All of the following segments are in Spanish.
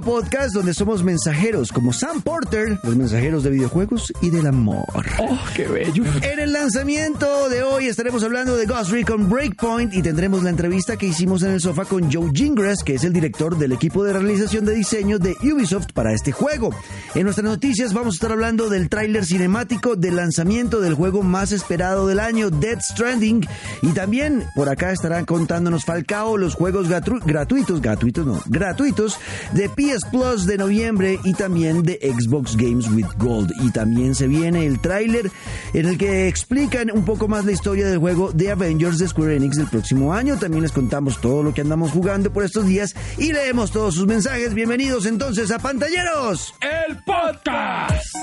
Podcast. El único podcast donde somos mensajeros como Sam Porter, los mensajeros de videojuegos y del amor. Oh, qué bello. En el lanzamiento de hoy estaremos hablando de Ghost Recon Breakpoint y tendremos la entrevista que hicimos en el sofá con Joe Gingras, que es el director del equipo de realización de diseño de Ubisoft para este juego. En nuestras noticias vamos a estar hablando del tráiler cinemático del lanzamiento del juego más esperado del año, Dead Stranding, y también por acá estarán contándonos Falcao los juegos gratuitos, gratuitos no, gratuitos de PS Plus de noviembre y también de Xbox Games with Gold. Y también se viene el tráiler en el que explican un poco más la historia del juego de Avengers de Square Enix del próximo año. También les contamos todo lo que andamos jugando por estos días y leemos todos sus mensajes. Bienvenidos entonces a Pantalleros. El podcast.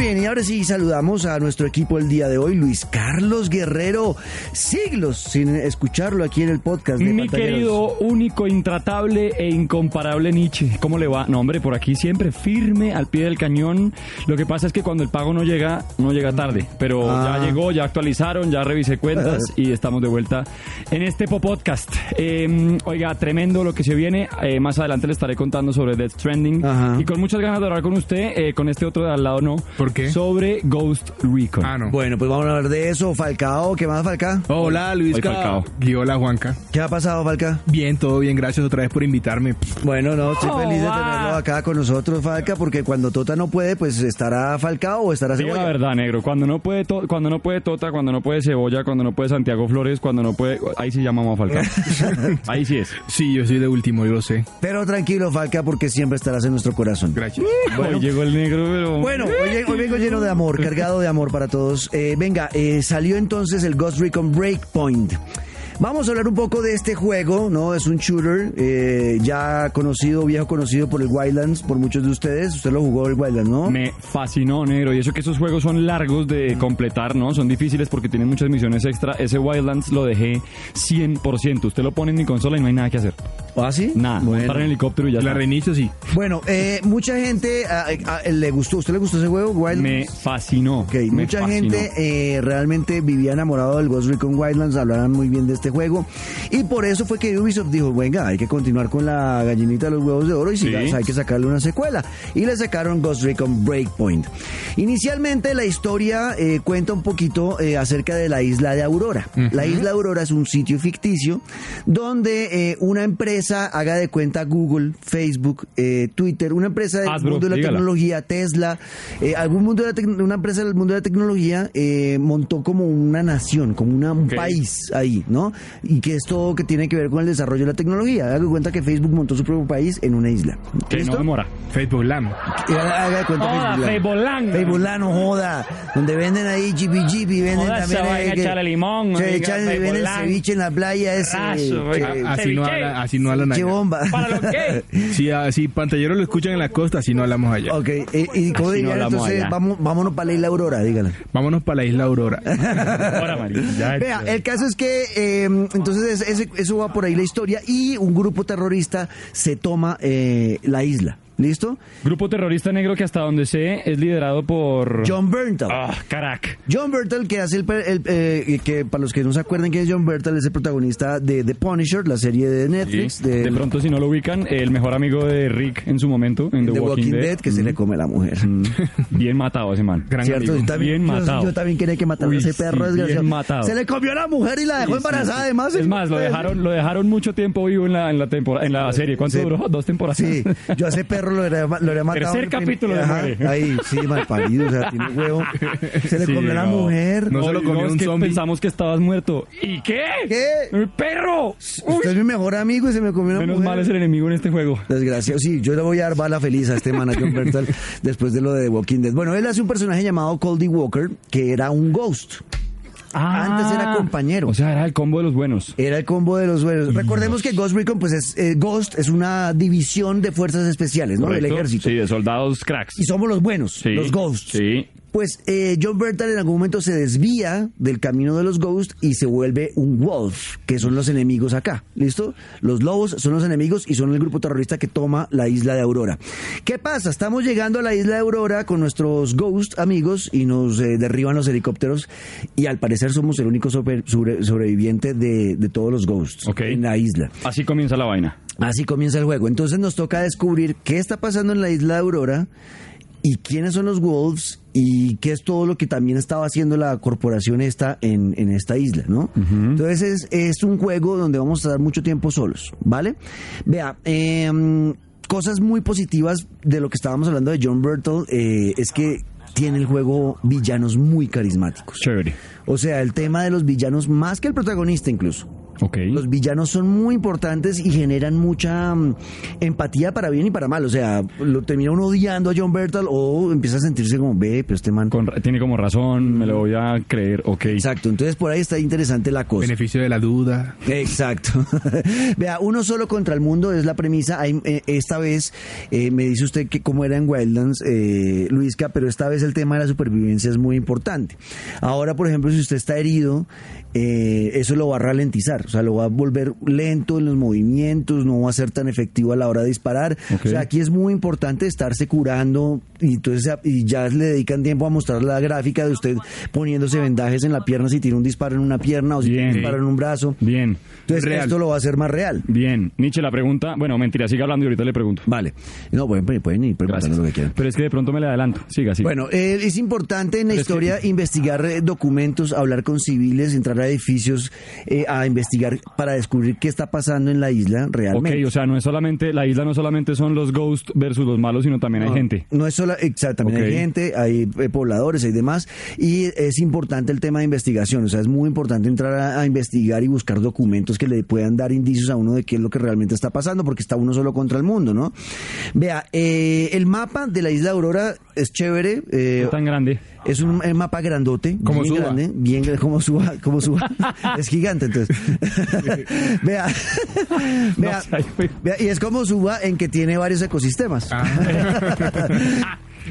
Bien, y ahora sí saludamos a nuestro equipo el día de hoy, Luis Carlos Guerrero. Siglos sin escucharlo aquí en el podcast de Mi querido, único, intratable e incomparable Nietzsche. ¿Cómo le va? No, hombre, por aquí siempre firme, al pie del cañón. Lo que pasa es que cuando el pago no llega, no llega tarde. Pero Ah. ya llegó, ya actualizaron, ya revisé cuentas y estamos de vuelta en este podcast. Eh, oiga, tremendo lo que se viene. Eh, más adelante le estaré contando sobre Death Stranding. Ajá. Y con muchas ganas de hablar con usted, eh, con este otro de al lado no. ¿Por qué? Sobre Ghost Recon. Ah, no. Bueno, pues vamos a hablar de eso. Falcao, ¿qué más, Falca? Hola, Luis. Hoy Falcao. Y hola, Juanca. ¿Qué ha pasado, Falca? Bien, todo bien. Gracias otra vez por invitarme. Bueno, no, estoy Oh, feliz de tenerlo acá con nosotros, Falca, porque cuando Tota no puede, pues estará Falcao o estará Cebolla. la verdad, negro. Cuando no puede to- cuando no puede Tota, cuando no puede Cebolla, cuando no puede Santiago Flores, cuando no puede... Ahí sí llamamos a Falcao. ahí sí es. Sí, yo soy de último, yo lo sé. Pero tranquilo, Falca, porque siempre estarás en nuestro corazón. Gracias. Hoy llegó el negro, pero... Bueno, hoy, hoy vengo lleno de amor, cargado de amor para todos. Eh, venga, eh, salió entonces el Ghost Recon Breakpoint. Vamos a hablar un poco de este juego, ¿no? Es un shooter eh, ya conocido, viejo conocido por el Wildlands, por muchos de ustedes. Usted lo jugó el Wildlands, ¿no? Me fascinó, negro. Y eso que esos juegos son largos de completar, ¿no? Son difíciles porque tienen muchas misiones extra. Ese Wildlands lo dejé 100%. Usted lo pone en mi consola y no hay nada que hacer. ¿Ah, sí? Nada. Bueno. Montar en helicóptero y ya La reinicio, sí. Bueno, eh, mucha gente ah, le gustó. ¿Usted le gustó ese juego, Wildlands? Me fascinó. Ok, me mucha fascinó. gente eh, realmente vivía enamorado del Ghost Recon Wildlands, hablaban muy bien de este juego y por eso fue que Ubisoft dijo, venga, hay que continuar con la gallinita de los huevos de oro y si Sí. hay que sacarle una secuela. Y le sacaron Ghost Recon Breakpoint. Inicialmente la historia eh, cuenta un poquito eh, acerca de la isla de Aurora. La isla Aurora es un sitio ficticio donde eh, una empresa, haga de cuenta Google, Facebook, eh, Twitter, una empresa del mundo de la dígala. tecnología, Tesla, eh, algún mundo de la una empresa del mundo de la tecnología eh, montó como una nación, como una- un país ahí, ¿no? Y que es todo que tiene que ver con el desarrollo de la tecnología. Haga cuenta que Facebook montó su propio país en una isla. Que no demora. Facebook Lam. Y haga, cuenta Joda, Facebook. Facebookland. Facebookland, no joda. Donde venden ahí jibi jibi, venden Joda, también. esa eh, que- echarle limón, Se echan, venden Facebookland. ceviche en la playa ese. Que-. Así no, habla, así no hablan allá. bomba. ¿Para lo qué? Si así pantalleros lo escuchan en la costa, así no hablamos allá. Ok, eh, y cómo dirían no hablamos entonces, allá. vamos, vámonos para la isla Aurora, dígala. Vámonos para la isla Aurora. Ahora. Vea, el caso es que eh, entonces eso va por ahí la historia y un grupo terrorista se toma eh, la isla. ¿Listo? Grupo terrorista negro que hasta donde sé es liderado por... John Berntal. Ah, carac. John Bertal, que hace el, per- el, eh, que para los que no se acuerden quién es John Bertal, es el protagonista de The Punisher, la serie de Netflix, Sí. de, De pronto, si no lo ubican, el mejor amigo de Rick en su momento, en The, Walking, Dead, que se le come a la mujer. Mm. Bien matado ese man. Gran ¿Cierto? amigo. Yo también, Bien yo- matado. Yo, también quería que matara a ese sí, perro bien desgraciado. matado. Se le comió a la mujer y la dejó Sí, embarazada, sí. además. Es más, lo dejaron, lo dejaron mucho tiempo vivo en la, en la, temporada, en la serie. ¿Cuánto Sí. duró? ¿Dos temporadas? Sí, yo a ese perro lo habría, lo habría matado. Tercer capítulo de Ajá. Ahí, sí, mal parido, o sea, tiene huevo. Se le Sí, comió a la no. mujer. No se lo comió un que zombie. Pensamos que estabas muerto. ¿Y qué? ¿Qué? ¡El perro! Uy, Usted es mi mejor amigo y se me comió una Menos mujer. mal es el enemigo en este juego. Desgraciado, sí, yo le voy a dar bala feliz a este man, a John Bertal, después de lo de The Walking Dead. Bueno, él hace un personaje llamado Coldy Walker, que era un ghost. Antes era compañero. Ah. O sea, era el combo de los buenos. Era el combo de los buenos. Recordemos que Ghost Recon, pues es, eh, Ghost es una división de fuerzas especiales, ¿no? Del ejército. Sí, de soldados cracks. Y somos los buenos, Sí, los Ghosts. Sí. Pues eh, John Bertal en algún momento se desvía del camino de los Ghosts y se vuelve un Wolf, que son los enemigos acá. ¿Listo? Los lobos son los enemigos y son el grupo terrorista que toma la isla de Aurora. ¿Qué pasa? Estamos llegando a la isla de Aurora con nuestros Ghost amigos y nos eh, derriban los helicópteros y al parecer somos el único sobre- sobre- sobreviviente de, de todos los Ghosts en la isla. Así comienza la vaina. Así comienza el juego. Entonces nos toca descubrir qué está pasando en la isla de Aurora y quiénes son los Wolves y qué es todo lo que también estaba haciendo la corporación esta en, en esta isla, ¿no? Entonces es, es un juego donde vamos a estar mucho tiempo solos, ¿vale? Vea, em, cosas muy positivas de lo que estábamos hablando de John Bertel eh, es que tiene el juego villanos muy carismáticos. Chévere. O sea, el tema de los villanos más que el protagonista incluso. Los villanos son muy importantes y generan mucha mm, empatía para bien y para mal. O sea, lo termina uno odiando a John Bertal o empieza a sentirse como, ve, pero este man... Con- tiene como razón, me lo voy a creer. Ok. Exacto, entonces por ahí está interesante la cosa. Beneficio de la duda. Exacto. Vea, uno solo contra el mundo es la premisa. Hay, eh, esta vez, eh, me dice usted que cómo era en Wildlands, eh, Luisca, pero esta vez el tema de la supervivencia es muy importante. Ahora, por ejemplo, si usted está herido, eh, eso lo va a ralentizar, o sea, lo va a volver lento en los movimientos, no va a ser tan efectivo a la hora de disparar. O sea, aquí es muy importante estarse curando y entonces y ya le dedican tiempo a mostrar la gráfica de usted poniéndose vendajes en la pierna si tiene un disparo en una pierna o si tiene un disparo en un brazo. Bien. Entonces Real. esto lo va a hacer más real. Bien. Nietzsche, la pregunta. Bueno, mentira, siga hablando y ahorita le pregunto. Vale. No, pueden, pueden ir preguntando lo que quieran. Pero es que de pronto me le adelanto. Siga, siga. Bueno, eh, es importante en la Pero es que- historia investigar eh, documentos, hablar con civiles, entrar a edificios, eh, a investigar para descubrir qué está pasando en la isla ok, realmente. o sea, no es solamente, la isla no solamente son los ghosts versus los malos, sino también hay gente. No es solo, exactamente, hay Ok. gente, hay eh, pobladores, hay demás, y es importante el tema de investigación, o sea, es muy importante entrar a, a investigar y buscar documentos que le puedan dar indicios a uno de qué es lo que realmente está pasando, porque está uno solo contra el mundo, ¿no? Vea, eh, el mapa de la isla Aurora es chévere, eh, No tan grande. Es un mapa grandote, Como bien Suba. grande, bien como suba, como suba. es gigante entonces. vea, vea, No y es como suba en que tiene varios ecosistemas.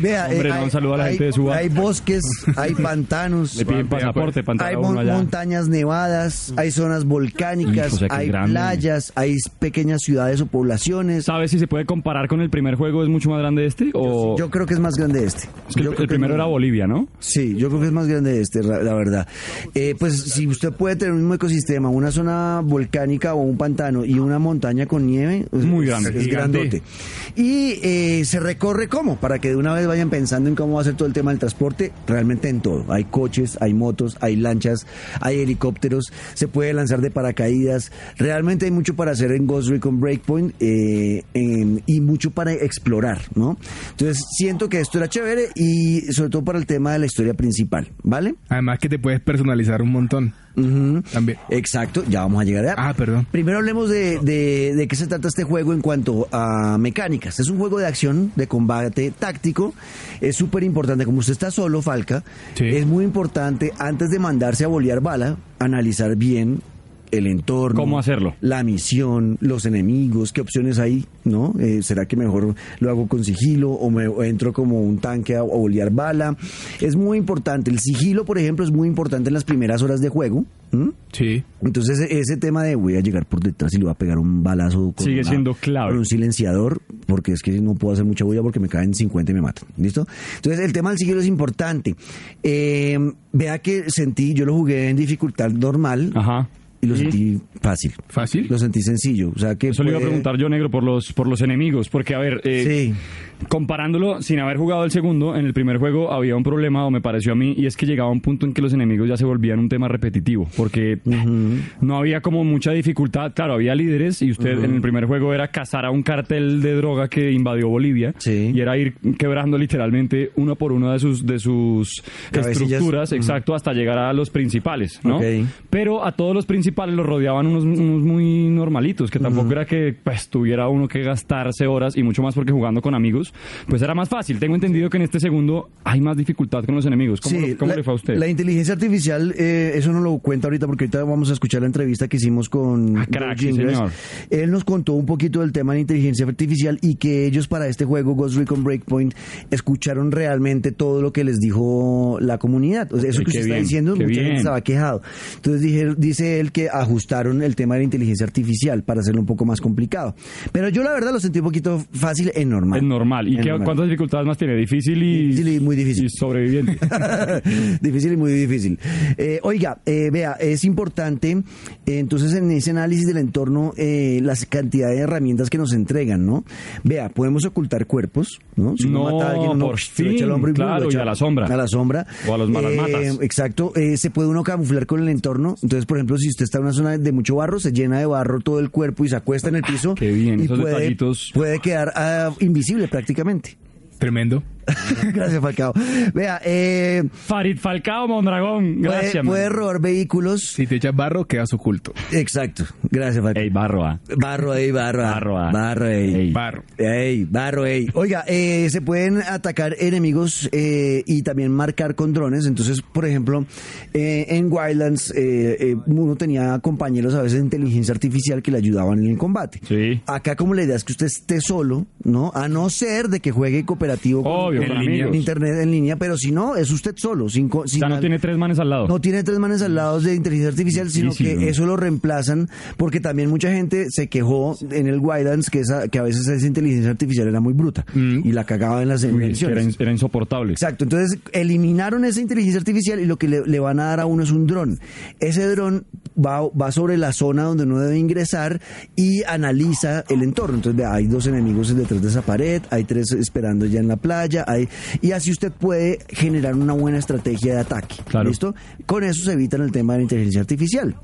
Vea. Hombre, no, un saludo a la hay- gente de Suba. Hay bosques, hay pantanos, Le piden pasaporte para hay mon- allá. montañas nevadas, hay zonas volcánicas, o sea, hay grande. playas, hay pequeñas ciudades o poblaciones. ¿Sabes si se puede comparar con el primer juego? ¿Es mucho más grande este? O... Yo creo que es más grande este. es que el, Yo creo el que primero era Bolivia, ¿no? Sí, yo creo que es más grande este, la verdad. Eh, pues si usted puede tener un mismo ecosistema, una zona volcánica o un pantano y una montaña con nieve, es- Muy grande, es, grandote. Y eh, se recorre cómo, para que de una vez vayan pensando en cómo va a ser todo el tema del transporte, realmente en todo. Hay coches, hay motos, hay lanchas, hay helicópteros, se puede lanzar de paracaídas. Realmente hay mucho para hacer en Ghost Recon Breakpoint eh, en- y mucho para explorar, ¿no? Entonces siento que esto era chévere y sobre todo para el tema de la historia principal, ¿vale? Además que te puedes personalizar un montón. También. Exacto, ya vamos a llegar allá. Ah, perdón. Primero hablemos de, de, de qué se trata este juego en cuanto a mecánicas. Es un juego de acción, de combate táctico. Es súper importante, como usted está solo, Falca, Sí. es muy importante, antes de mandarse a bolear bala, analizar bien el entorno. ¿Cómo hacerlo? La misión, los enemigos, qué opciones hay, ¿no? Eh, ¿Será que mejor lo hago con sigilo o me o entro como un tanque a, a bolear bala? Es muy importante. El sigilo, por ejemplo, es muy importante en las primeras horas de juego. Sí. Entonces ese, ese tema de voy a llegar por detrás y le voy a pegar un balazo con, Sigue una- siendo clave. con un silenciador, porque es que no puedo hacer mucha bulla porque me caen 50 y me matan. ¿Listo? Entonces el tema del sigilo es importante. Eh, vea que sentí, yo lo jugué en dificultad normal Ajá. Y lo sentí fácil. ¿Fácil? Lo sentí sencillo. O sea que Eso le iba a puede- preguntar yo, negro, por los, por los enemigos. Porque, a ver, eh, Sí. comparándolo sin haber jugado el segundo, en el primer juego había un problema, o me pareció a mí, y es que llegaba un punto en que los enemigos ya se volvían un tema repetitivo. Porque no había como mucha dificultad. Claro, había líderes, y usted en el primer juego era cazar a un cartel de droga que invadió Bolivia. Sí. Y era ir quebrando literalmente uno por uno de sus, de sus Cabecillas. estructuras, exacto, hasta llegar a los principales, ¿no? Ok. Pero a todos los principales principales los rodeaban unos, unos muy normalitos, que tampoco era que pues tuviera uno que gastarse horas y mucho más porque jugando con amigos, pues era más fácil. Tengo entendido que en este segundo hay más dificultad con los enemigos. ¿Cómo, Sí, lo- cómo la, le fue a usted? La inteligencia artificial, eh, eso no lo cuenta ahorita porque ahorita vamos a escuchar la entrevista que hicimos con Ah, crack, sí, señor. Él nos contó un poquito del tema de inteligencia artificial y que ellos para este juego Ghost Recon Breakpoint escucharon realmente todo lo que les dijo la comunidad. O sea, eso Ay, que usted está bien, diciendo, qué mucha gente bien. estaba quejado. Entonces dije- dice él que ajustaron el tema de la inteligencia artificial para hacerlo un poco más complicado. Pero yo la verdad lo sentí un poquito fácil en normal. Es normal. ¿Y En qué, normal. cuántas dificultades más tiene? Difícil y, Difícil y muy difícil. y sobreviviente. difícil y muy difícil. Eh, oiga, eh, vea, es importante eh, entonces en ese análisis del entorno eh, la cantidad de herramientas que nos entregan, ¿no? Vea, podemos ocultar cuerpos, ¿no? Si uno No, mata a alguien, uno por lo echa al fin, hombro y claro, lo echa y a la sombra. A la sombra. O a los malas matas. Exacto. Se puede uno camuflar con el entorno. Entonces, por ejemplo, si usted está en una zona de mucho barro, se llena de barro todo el cuerpo y se acuesta en el piso. qué bien, y esos puede, detallitos. puede quedar ah, invisible prácticamente. Tremendo. Gracias, Falcao. Vea, eh, Farid Falcao Mondragón. puede, Gracias. puede man. robar vehículos. Si te echas barro, quedas oculto. Exacto. Gracias, Falcao. Ey, barro, ah. Barro ahí, barro. ah. Barro, ah. Barro ahí. Ey. Barro. Ey, barro, ey. Oiga, eh, se pueden atacar enemigos eh, y también marcar con drones. Entonces, por ejemplo, eh, en Wildlands eh, eh, uno tenía compañeros a veces de inteligencia artificial que le ayudaban en el combate. Sí. Acá como la idea es que usted esté solo, ¿no? A no ser de que juegue cooperativo con- Con con en amigos. internet en línea, pero si no, es usted solo, sin, co- O sea, no al- tiene tres manes al lado. no tiene tres manes al lado de inteligencia artificial, sino Difícil, que ¿no? eso lo reemplazan porque también mucha gente se quejó en el Wildlands que, esa, que a veces esa inteligencia artificial era muy bruta Mm. y la cagaba en las Uy, es que invenciones. era, in- era insoportable. Exacto, entonces eliminaron esa inteligencia artificial y lo que le, le van a dar a uno es un dron. Ese dron va, va sobre la zona donde uno debe ingresar y analiza el entorno. Entonces, vea, hay dos enemigos detrás de esa pared, hay tres esperando ya en la playa, hay, y así usted puede generar una buena estrategia de ataque. Claro. ¿Listo? Con eso se evitan el tema de la inteligencia artificial.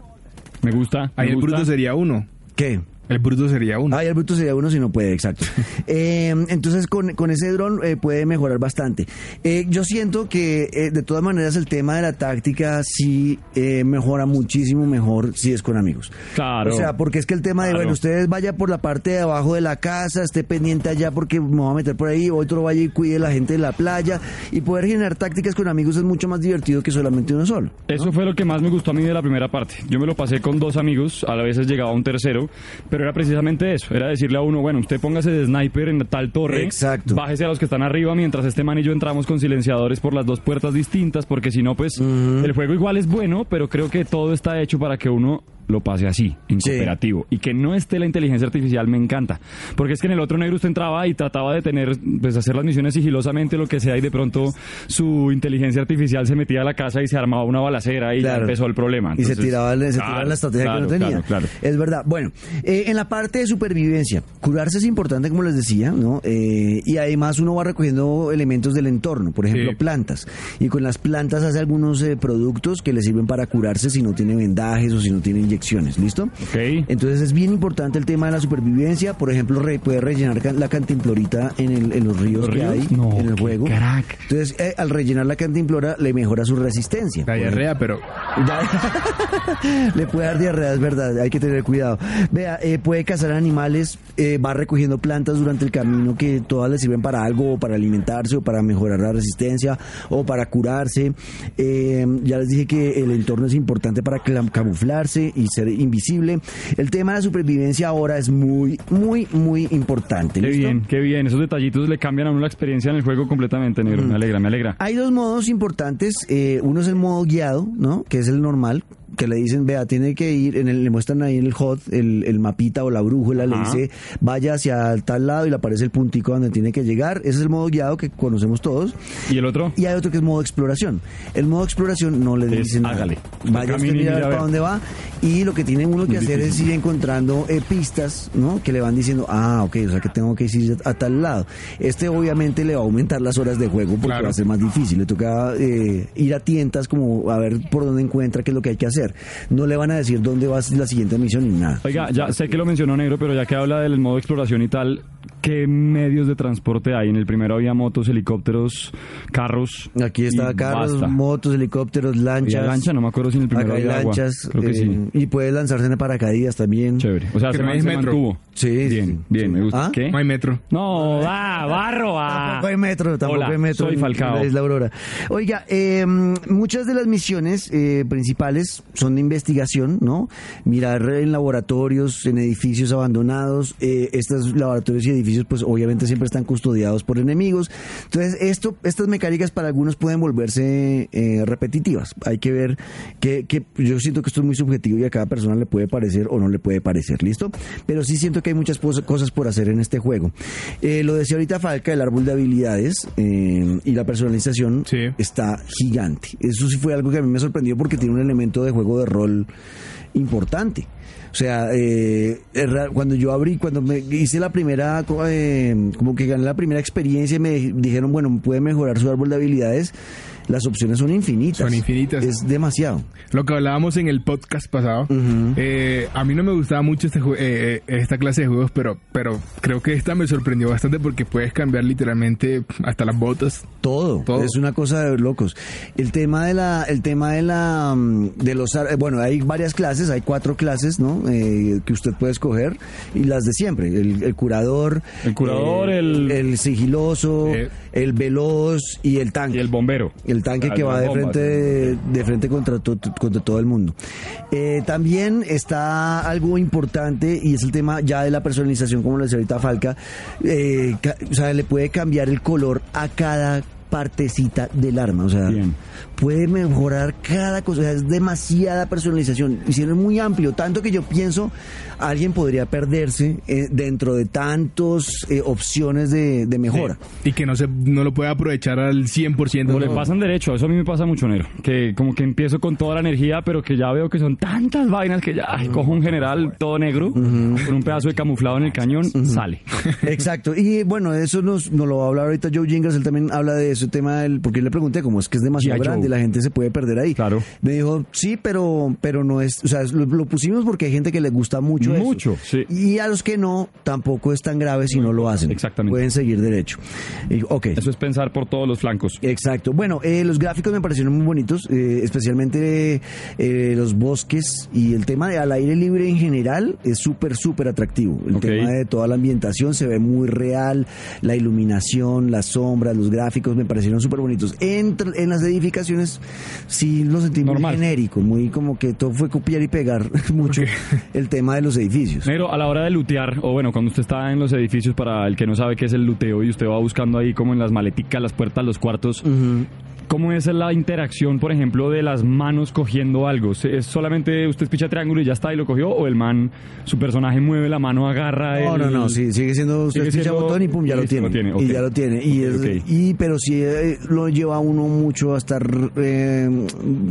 Me gusta. Ahí me el gusta. bruto sería uno. ¿Qué? El bruto sería uno. Ah, y el bruto sería uno si no puede, exacto. Eh, entonces, con, con ese dron eh, puede mejorar bastante. Eh, yo siento que, de todas maneras, el tema de la táctica sí mejora muchísimo mejor si es con amigos. Claro. O sea, porque es que el tema de, bueno, ustedes vaya por la parte de abajo de la casa, esté pendiente allá porque me voy a meter por ahí, otro vaya y cuide la gente de la playa, y poder generar tácticas con amigos es mucho más divertido que solamente uno solo. Eso fue lo que más me gustó a mí de la primera parte. Yo me lo pasé con dos amigos, a veces llegaba un tercero, pero era precisamente eso, era decirle a uno, bueno, usted póngase de sniper en tal torre, Exacto. bájese a los que están arriba mientras este man y yo entramos con silenciadores por las dos puertas distintas, porque si no, pues el juego igual es bueno, pero creo que todo está hecho para que uno lo pase así, en Sí. cooperativo. Y que no esté la inteligencia artificial me encanta. Porque es que en el otro negro usted entraba y trataba de tener, pues hacer las misiones sigilosamente, lo que sea, y de pronto su inteligencia artificial se metía a la casa y se armaba una balacera y ya empezó el problema. y se tiraba, se tiraba claro, la estrategia claro, que no tenía. Claro, claro. Es verdad. Bueno, eh, en la parte de supervivencia, curarse es importante, como les decía, ¿no? Eh, y además uno va recogiendo elementos del entorno, por ejemplo, Sí. plantas. Y con las plantas hace algunos eh, productos que le sirven para curarse si no tiene vendajes o si no tiene inyecciones. ¿Listo? Ok. Entonces es bien importante el tema de la supervivencia. Por ejemplo, re- puede rellenar la cantimplorita en, el- en los ríos ¿Los que ríos? hay No, en el juego. Entonces, eh, al rellenar la cantimplora le mejora su resistencia. La diarrea, pero Le puede dar diarrea, es verdad, hay que tener cuidado. Vea, eh, puede cazar animales, eh, va recogiendo plantas durante el camino que todas le sirven para algo, o para alimentarse, o para mejorar la resistencia, o para curarse. Eh, ya les dije que el entorno es importante para camuflarse y ser invisible. El tema de la supervivencia ahora es muy, muy, muy importante. Qué ¿listo? bien, qué bien. Esos detallitos le cambian a uno la experiencia en el juego completamente, negro. Me alegra, me alegra. Hay dos modos importantes. eh, uno es el modo guiado, ¿no? Que es el normal, que le dicen, vea, tiene que ir, en el, le muestran ahí en el HOT, el, el mapita o la brújula, le Ajá. dice, vaya hacia tal lado y le aparece el puntico donde tiene que llegar. Ese es el modo guiado que conocemos todos. ¿Y el otro? Y hay otro que es modo exploración. El modo exploración no le Es, dice nada. hágale. Vaya usted mira a ver para dónde va. Y lo que tiene uno que hacer es ir encontrando eh, pistas, ¿no? Que le van diciendo, ah, ok, o sea que tengo que ir a tal lado. Este obviamente le va a aumentar las horas de juego porque Claro. va a ser más difícil. Le toca eh, ir a tientas como a ver por dónde encuentra qué es lo que hay que hacer. No le van a decir dónde va la siguiente misión ni nada. Oiga, ya sé que lo mencionó Negro, pero ya que habla del modo exploración y tal, ¿qué medios de transporte hay? En el primero había motos, helicópteros, carros. Aquí está carros, basta. motos, helicópteros, lanchas. Había lancha, no me acuerdo si en el primero Acá hay había agua. lanchas. Creo que eh, sí. Y puedes lanzarse en paracaídas también. Chévere. O sea, se, no man- hay se metro. mantuvo. Sí, sí, Bien, sí. bien, me gusta. ¿Ah? ¿Qué? No hay metro. No, va, barro, va. Tampoco hay metro, tampoco Hola, hay metro. soy Falcao. en la Aurora. Oiga, eh, muchas de las misiones eh, principales son de investigación, ¿no? Mirar en laboratorios, en edificios abandonados. Eh, estos laboratorios y edificios, pues obviamente siempre están custodiados por enemigos. Entonces, esto, estas mecánicas para algunos pueden volverse eh, repetitivas. Hay que ver que, que yo siento que esto es muy subjetivo y a cada persona le puede parecer o no le puede parecer, ¿listo? Pero sí siento que hay muchas cosas por hacer en este juego. Eh, lo decía ahorita Falca, el árbol de habilidades eh, y la personalización Sí. está gigante. Eso sí fue algo que a mí me sorprendió porque tiene un elemento de juego de rol importante. O sea, eh, cuando yo abrí, cuando me hice la primera, eh, como que gané la primera experiencia y me dijeron, bueno, puede mejorar su árbol de habilidades, las opciones son infinitas. Son infinitas. Es demasiado. Lo que hablábamos en el podcast pasado, eh, a mí no me gustaba mucho este eh, eh, esta clase de juegos, pero, pero creo que esta me sorprendió bastante porque puedes cambiar literalmente hasta las botas. Todo, Todo. es una cosa de locos. El tema de la, el tema de la, mm, de los, eh, bueno, hay varias clases, hay cuatro clases, ¿no? Eh, que usted puede escoger y las de siempre, el, el curador, El curador, eh, el- el sigiloso, Eh. el veloz y el tanque. Y el bombero. El tanque Ah, que va de frente, de, frente contra, to- contra todo el mundo. Eh, también está algo importante y es el tema ya de la personalización, como lo decía ahorita Falca. Eh, o sea, le puede cambiar el color a cada partecita del arma, o sea, Bien. puede mejorar cada cosa, o sea, es demasiada personalización, hicieron muy amplio, tanto que yo pienso alguien podría perderse eh, dentro de tantas opciones de, de mejora. Y que no se no lo puede aprovechar al 100%. O le no. pasan derecho, eso a mí me pasa mucho, Nero. Que como que empiezo con toda la energía, pero que ya veo que son tantas vainas que ya ay, cojo un general todo negro, con un pedazo de camuflado en el cañón, sale. Exacto, y bueno, eso nos, nos lo va a hablar ahorita Joe Jingles, él también habla de ese tema, del, porque yo le pregunté cómo es que es demasiado grande y la gente se puede perder ahí. Claro. Me dijo, sí, pero, pero no es, o sea, lo, lo pusimos porque hay gente que le gusta mucho eso. Mucho, sí. Y a los que no, tampoco es tan grave si no lo hacen. Exactamente. Pueden seguir derecho. Y, ok. Eso es pensar por todos los flancos. Exacto. Bueno, eh, los gráficos me parecieron muy bonitos, eh, especialmente eh, los bosques y el tema de al aire libre en general es súper, súper atractivo. El tema de toda la ambientación se ve muy real, la iluminación, las sombras, los gráficos me parecieron súper bonitos. En, en las edificaciones sí lo sentí muy Normal. genérico, muy como que todo fue copiar y pegar mucho el tema de los edificios. Pero a la hora de lutear, o bueno, cuando usted está en los edificios, para el que no sabe qué es el luteo y usted va buscando ahí como en las maleticas, las puertas, los cuartos, ¿cómo es la interacción, por ejemplo, de las manos cogiendo algo? ¿Se- ¿Es solamente usted picha triángulo y ya está y lo cogió? ¿O el man, su personaje mueve la mano, agarra No, el- no, no, sí, sigue siendo usted Sigue picha siendo- botón y pum, ya lo tiene. lo tiene, ok. Y ya lo tiene. Y, es- y pero sí eh, lo lleva uno mucho a estar eh,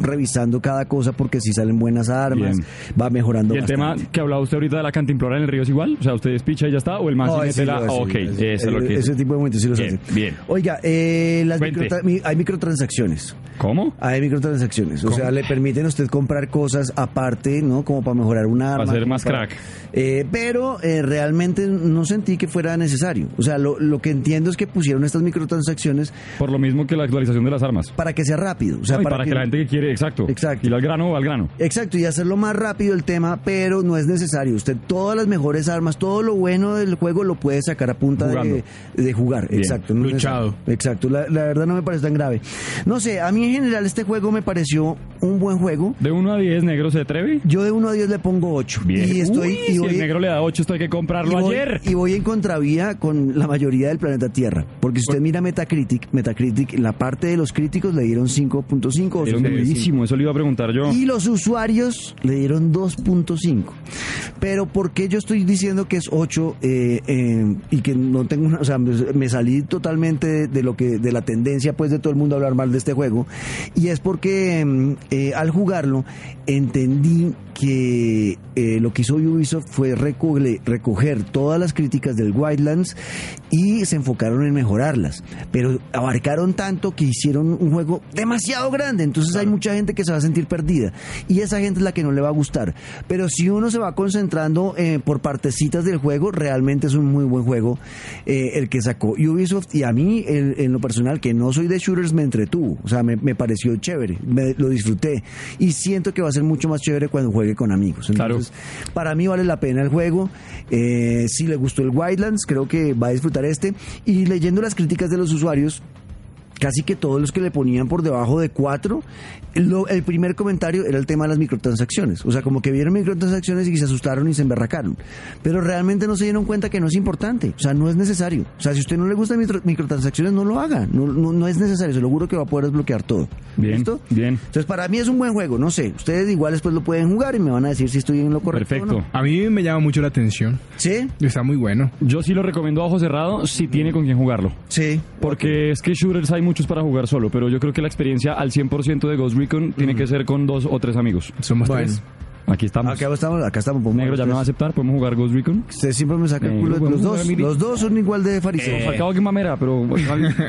revisando cada cosa porque si salen buenas armas, Bien. va mejorando ¿Y el tema que hablaba usted ahorita de la cantimplora en el río es igual? O sea, usted despicha y ya está, o el man sí ese mete la... hace, ok, ese- eso es lo que... Ese tipo de momentos sí los Bien, hace. bien. Oiga, eh, las hay microtransacciones. ¿Cómo? Hay microtransacciones, o ¿Cómo? sea, le permiten a usted comprar cosas aparte, ¿no? Como para mejorar un arma. ser como más para- crack. Eh, pero eh, realmente no sentí que fuera necesario. O sea, lo, lo que entiendo es que pusieron estas microtransacciones Por lo mismo que la actualización de las armas. para que sea rápido. O sea, No, y para, que... la gente que quiere, exacto. Exacto. Ir al grano o al grano. Exacto, y hacerlo más rápido el tema, pero no es necesario. Usted todas las mejores armas, todo lo bueno del juego lo puede sacar a punta de, de jugar. Bien. Exacto. no Luchado. Exacto, la, la verdad no me parece tan grave. No sé, a mí en general este juego me pareció un buen juego. De 1 a 10, negro se atreve. Yo de 1 a 10 le pongo 8. Bien. Y estoy Uy, y si voy, el negro le da 8, esto hay que comprarlo y voy- ayer. y voy en contravía con la mayoría del planeta Tierra. Porque si usted mira Metacritic, Metacritic, la parte de los críticos le dieron 5.5 o Era un 5.5. durísimo, eso le iba a preguntar yo. Y los usuarios le dieron 2.5. Pero ¿por qué yo estoy diciendo que es 8 eh, eh, y que no tengo una, o sea, me, salí totalmente de, de lo que de la tendencia pues de todo el mundo a hablar mal de este juego y es porque mm, eh, al jugarlo entendí que eh, lo que hizo Ubisoft fue recoger, recoger todas las críticas del Wildlands y se enfocaron en mejorarlas. Pero abarcaron tanto que hicieron un juego demasiado grande. Entonces hay mucha gente que se va a sentir perdida. Y esa gente es la que no le va a gustar. Pero si uno se va concentrando eh, por partecitas del juego, realmente es un muy buen juego eh, el que sacó Ubisoft. Y a mí, en lo personal, que no soy de shooters, me entretuvo. O sea, me, me pareció chévere. Me, lo disfruté. Y siento que va a ser mucho más chévere cuando juegue con amigos. Entonces, para mí vale la pena el juego. Eh, si le gustó el Wildlands, creo que va a disfrutar este. Y leyendo las críticas de los usuarios, casi que todos los que le ponían por debajo de cuatro, el primer comentario era el tema de las microtransacciones. O sea, como que vieron microtransacciones y se asustaron y se emberracaron. Pero realmente no se dieron cuenta que no es importante. O sea, no es necesario. O sea, si a usted no le gustan microtransacciones, no lo haga. No, no, es necesario. Se lo juro que va a poder desbloquear todo. Bien, ¿Listo? Bien. Entonces, para mí es un buen juego. No sé. Ustedes igual después lo pueden jugar y me van a decir si estoy en lo correcto. Perfecto. A mí me llama mucho la atención. ¿Sí? Está muy bueno. Yo sí lo recomiendo a ojo cerrado si tiene con quién jugarlo. Sí. Porque es que shooters hay muchos para jugar solo, pero yo creo que la experiencia al 100% de Ghost Recon tiene que ser con dos o tres amigos. Somos Bueno. tres. Aquí estamos. Acá estamos, acá estamos. Negro ya me va a aceptar, podemos jugar Ghost Recon. Usted siempre me saca el Eh, culo. podemos Los dos, los dos son igual de fariseos. Falcao que mamera, pero...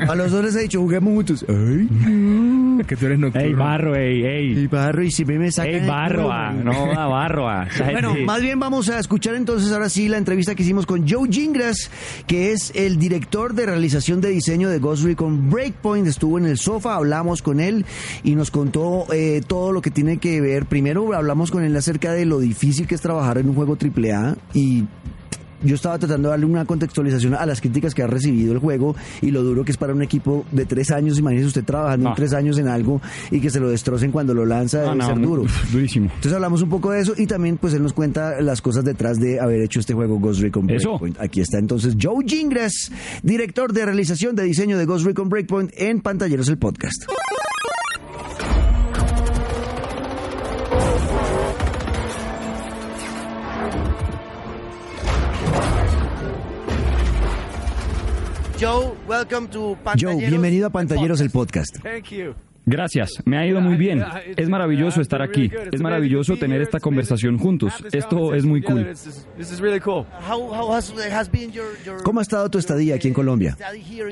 A los dos les he dicho, juguemos juntos. Ay. Que tú eres nocturno. ey, barro, ey, Y ey. barro, y si me sacan Ey, el barro, ah. No, da barro, ah. Bueno, más bien vamos a escuchar entonces ahora sí la entrevista que hicimos con Joe Gingras, que es el director de realización de diseño de Ghost Recon Breakpoint. Estuvo en el sofá, hablamos con él y nos contó eh, todo lo que tiene que ver. Primero hablamos con él acerca de lo difícil que es trabajar en un juego AAA y yo estaba tratando de darle una contextualización a las críticas que ha recibido el juego y lo duro que es para un equipo de tres años. Imagínese usted trabajando en Ah. tres años en algo y que se lo destrocen cuando lo lanza, Ah, debe no, ser duro. durísimo. Entonces hablamos un poco de eso y también pues él nos cuenta las cosas detrás de haber hecho este juego Ghost Recon Eso. Breakpoint. Aquí está entonces Joe Gingras, director de realización de diseño de Ghost Recon Breakpoint en Pantalleros el Podcast. Joe, welcome to Joe, bienvenido a Pantalleros el Podcast. Thank you. Gracias, me ha ido muy bien. Es maravilloso estar aquí. Es maravilloso tener esta conversación juntos. Esto es muy cool. ¿Cómo ha estado tu estadía aquí en Colombia?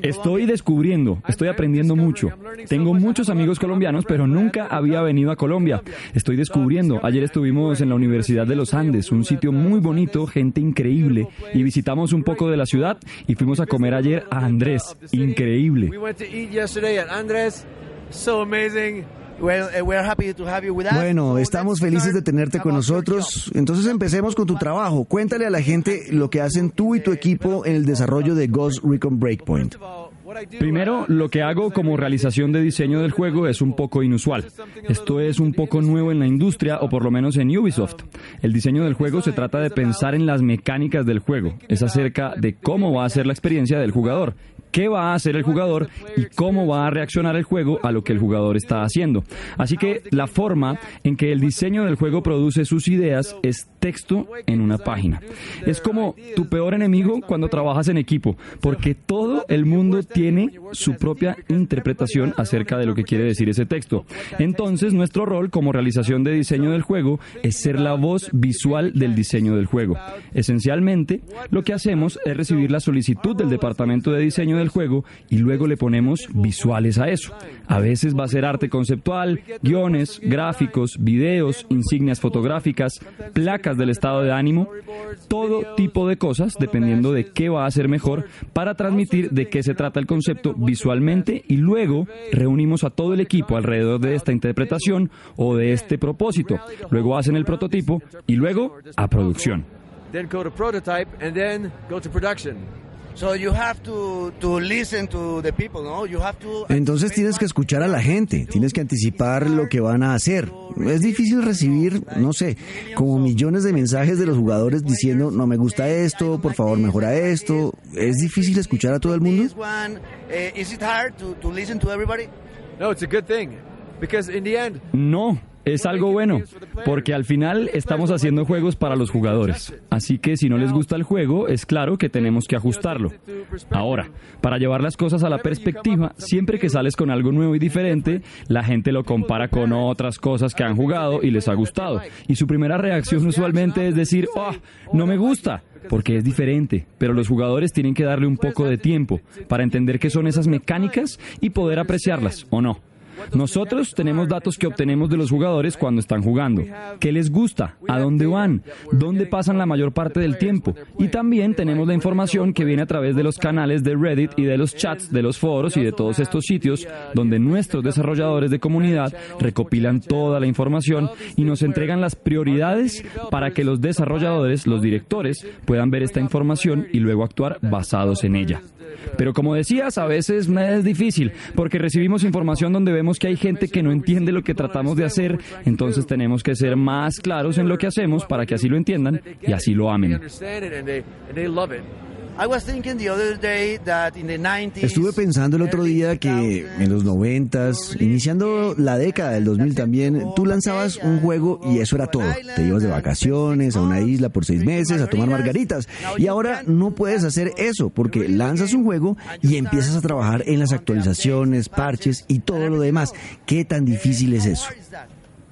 Estoy descubriendo, estoy aprendiendo mucho. Tengo muchos amigos colombianos, pero nunca había venido a Colombia. Estoy descubriendo. Ayer estuvimos en la Universidad de los Andes, un sitio muy bonito, gente increíble, y visitamos un poco de la ciudad y fuimos a comer ayer a Andrés. Increíble. So amazing. Well, uh, we're happy to have you with us. Bueno, estamos felices de tenerte con nosotros. Entonces empecemos con tu trabajo. Cuéntale a la gente lo que hacen tú y tu equipo en el desarrollo de Ghost Recon Breakpoint. Primero, uh, lo que hago como realización de diseño del juego es un poco inusual. Esto es un poco nuevo en la industria o por lo menos en Ubisoft. El diseño del juego se trata de pensar en las mecánicas del juego. Es acerca de cómo va a ser la experiencia del jugador, qué va a hacer el jugador y cómo va a reaccionar el juego a lo que el jugador está haciendo. Así que la forma en que el diseño del juego produce sus ideas es texto en una página. Es como tu peor enemigo cuando trabajas en equipo, porque todo el mundo tiene su propia interpretación acerca de lo que quiere decir ese texto. Entonces, nuestro rol como realización de diseño del juego es ser la voz visual del diseño del juego. Esencialmente, lo que hacemos es recibir la solicitud del departamento de diseño del juego y luego le ponemos visuales a eso. A veces va a ser arte conceptual, guiones, gráficos, videos, insignias fotográficas, placas del estado de ánimo, todo tipo de cosas dependiendo de qué va a ser mejor para transmitir de qué se trata el concepto visualmente y luego reunimos a todo el equipo alrededor de esta interpretación o de este propósito. Luego hacen el prototipo y luego a producción. Then go to prototype, and then go to production. So you have to, to listen to the people, no? You have to... Entonces tienes que escuchar a la gente, tienes que anticipar lo que van a hacer. Es difícil recibir, no sé, como millones de mensajes de los jugadores diciendo, no me gusta esto, por favor mejora esto. ¿Es difícil escuchar a todo el mundo? This one, is it hard to, to listen to everybody? No, es algo bueno, porque al final estamos haciendo juegos para los jugadores. Así que si no les gusta el juego, es claro que tenemos que ajustarlo. Ahora, para llevar las cosas a la perspectiva, siempre que sales con algo nuevo y diferente, la gente lo compara con otras cosas que han jugado y les ha gustado. Y su primera reacción usualmente es decir, oh, no me gusta porque es diferente, pero los jugadores tienen que darle un poco de tiempo para entender qué son esas mecánicas y poder apreciarlas o no. Nosotros tenemos datos que obtenemos de los jugadores cuando están jugando. ¿Qué les gusta? ¿A dónde van? ¿Dónde pasan la mayor parte del tiempo? Y también tenemos la información que viene a través de los canales de Reddit y de los chats de los foros y de todos estos sitios donde nuestros desarrolladores de comunidad recopilan toda la información y nos entregan las prioridades para que los desarrolladores, los directores, puedan ver esta información y luego actuar basados en ella. Pero como decías, a veces es difícil, porque recibimos información donde vemos que hay gente que no entiende lo que tratamos de hacer, entonces tenemos que ser más claros en lo que hacemos para que así lo entiendan y así lo amen. Estuve pensando el otro día que en los noventas, iniciando la década del 2000 también, tú lanzabas un juego y eso era todo. Te ibas de vacaciones a una isla por seis meses a tomar margaritas. Y ahora no puedes hacer eso porque lanzas un juego y empiezas a trabajar en las actualizaciones, parches y todo lo demás. ¿Qué tan difícil es eso?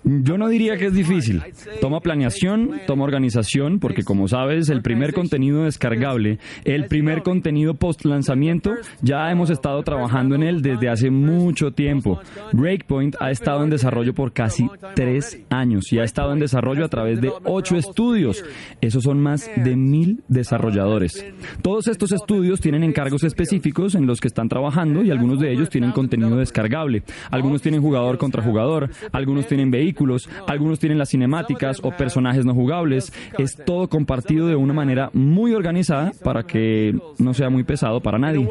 Yo no diría que es difícil. Toma planeación, toma organización, porque como sabes, el primer contenido descargable, el primer contenido post lanzamiento, ya hemos estado trabajando en él desde hace mucho tiempo. Breakpoint ha estado en desarrollo por casi tres años y ha estado en desarrollo a través de ocho estudios. Esos son más de mil desarrolladores. Todos estos estudios tienen encargos específicos en los que están trabajando y algunos de ellos tienen contenido descargable. Algunos tienen jugador contra jugador, algunos tienen vehículos algunos tienen las cinemáticas o personajes no jugables. Es todo compartido de una manera muy organizada para que no sea muy pesado para nadie.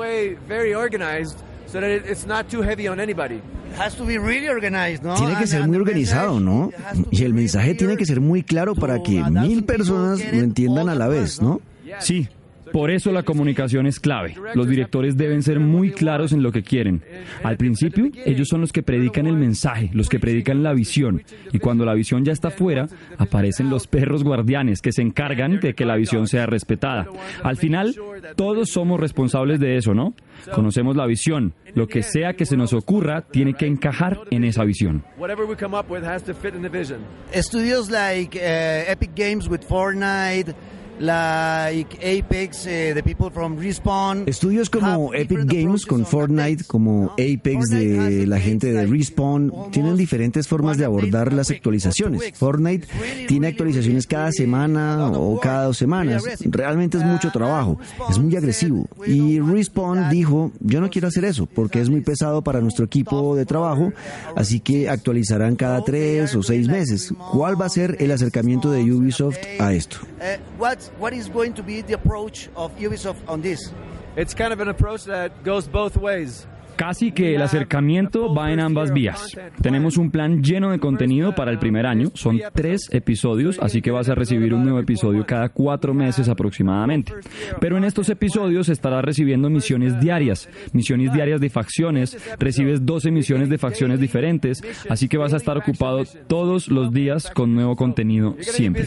Tiene que ser muy organizado, ¿no? Y el mensaje tiene que ser muy claro para que mil personas lo entiendan a la vez, ¿no? Sí, por eso la comunicación es clave. Los directores deben ser muy claros en lo que quieren. Al principio, ellos son los que predican el mensaje, los que predican la visión. Y cuando la visión ya está fuera, aparecen los perros guardianes que se encargan de que la visión sea respetada. Al final, todos somos responsables de eso, ¿no? Conocemos la visión. Lo que sea que se nos ocurra tiene que encajar en esa visión. Estudios like eh, Epic Games with Fortnite like Apex, uh, the people from Respawn. Estudios como Epic Games con Fortnite, como Apex de la gente de Respawn, tienen diferentes formas de abordar las actualizaciones. Fortnite tiene actualizaciones cada semana o cada dos semanas. Realmente es mucho trabajo, es muy agresivo. Y Respawn dijo, yo no quiero hacer eso porque es muy pesado para nuestro equipo de trabajo, así que actualizarán cada tres o seis meses. ¿Cuál va a ser el acercamiento de Ubisoft a esto? What is going to be the approach of Ubisoft on this? It's kind of an approach that goes both ways. Casi que el acercamiento va en ambas vías. Tenemos un plan lleno de contenido para el primer año. Son tres episodios, así que vas a recibir un nuevo episodio cada cuatro meses aproximadamente. Pero en estos episodios estarás recibiendo misiones diarias, misiones diarias de facciones. Recibes 12 misiones de facciones diferentes, así que vas a estar ocupado todos los días con nuevo contenido siempre.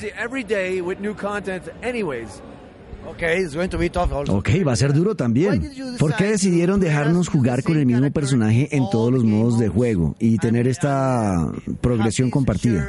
Ok, va a ser duro también. ¿Por qué decidieron dejarnos jugar con el mismo personaje en todos los modos de juego y tener esta progresión compartida?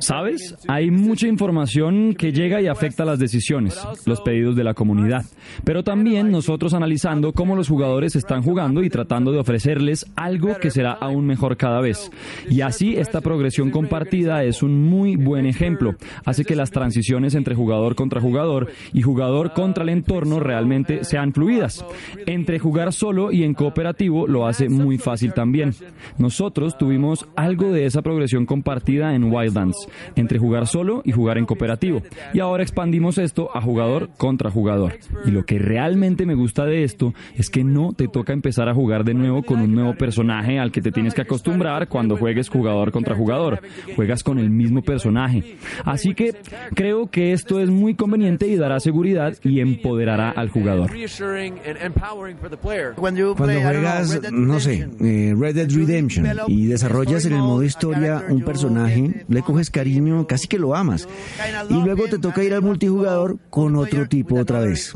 ¿Sabes? Hay mucha información que llega y afecta las decisiones, los pedidos de la comunidad. Pero también nosotros analizando cómo los jugadores están jugando y tratando de ofrecerles algo que será aún mejor cada vez. Y así esta progresión compartida es un muy buen ejemplo. Hace que las transiciones entre jugador contra jugador y jugador contra el entorno realmente sean fluidas. Entre jugar solo y en cooperativo lo hace muy fácil también. Nosotros tuvimos algo de esa progresión compartida en Wildlands, entre jugar solo y jugar en cooperativo. Y ahora expandimos esto a jugador contra jugador. Y lo que realmente me gusta de esto es que no te toca empezar a jugar de nuevo con un nuevo personaje al que te tienes que acostumbrar cuando juegues jugador contra jugador. Juegas con el mismo personaje. Así que creo que esto es muy conveniente y dará seguridad y empoderará al jugador. Cuando juegas, no sé, eh, Red Dead Redemption y desarrollas en el modo historia un personaje, le coges cariño, casi que lo amas. Y luego te toca ir al multijugador con otro tipo otra vez.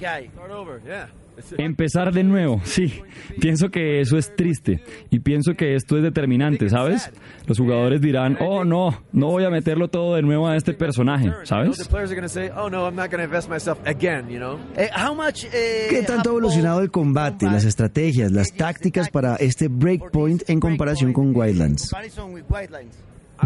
Empezar de nuevo, sí. Pienso que eso es triste y pienso que esto es determinante, ¿sabes? Los jugadores dirán, oh no, no voy a meterlo todo de nuevo a este personaje, ¿sabes? ¿Qué tanto ha evolucionado el combate, las estrategias, las tácticas para este breakpoint en comparación con Wildlands?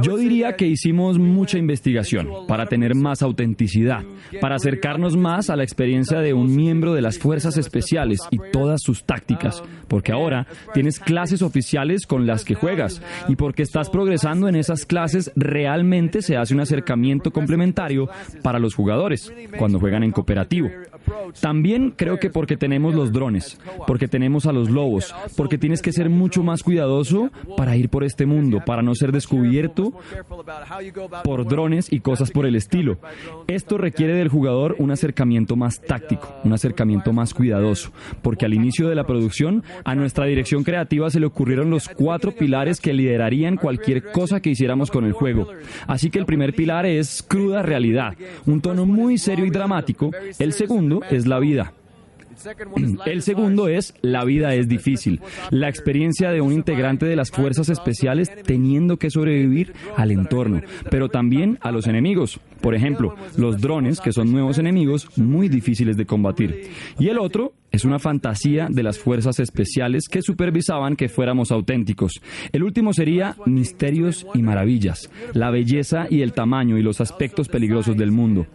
Yo diría que hicimos mucha investigación para tener más autenticidad, para acercarnos más a la experiencia de un miembro de las fuerzas especiales y todas sus tácticas, porque ahora tienes clases oficiales con las que juegas y porque estás progresando en esas clases realmente se hace un acercamiento complementario para los jugadores cuando juegan en cooperativo. También creo que porque tenemos los drones, porque tenemos a los lobos, porque tienes que ser mucho más cuidadoso para ir por este mundo, para no ser descubierto por drones y cosas por el estilo. Esto requiere del jugador un acercamiento más táctico, un acercamiento más cuidadoso, porque al inicio de la producción a nuestra dirección creativa se le ocurrieron los cuatro pilares que liderarían cualquier cosa que hiciéramos con el juego. Así que el primer pilar es cruda realidad, un tono muy serio y dramático. El segundo es la vida. El segundo es La vida es difícil, la experiencia de un integrante de las fuerzas especiales teniendo que sobrevivir al entorno, pero también a los enemigos. Por ejemplo, los drones, que son nuevos enemigos muy difíciles de combatir. Y el otro es una fantasía de las fuerzas especiales que supervisaban que fuéramos auténticos. El último sería misterios y maravillas, la belleza y el tamaño y los aspectos peligrosos del mundo.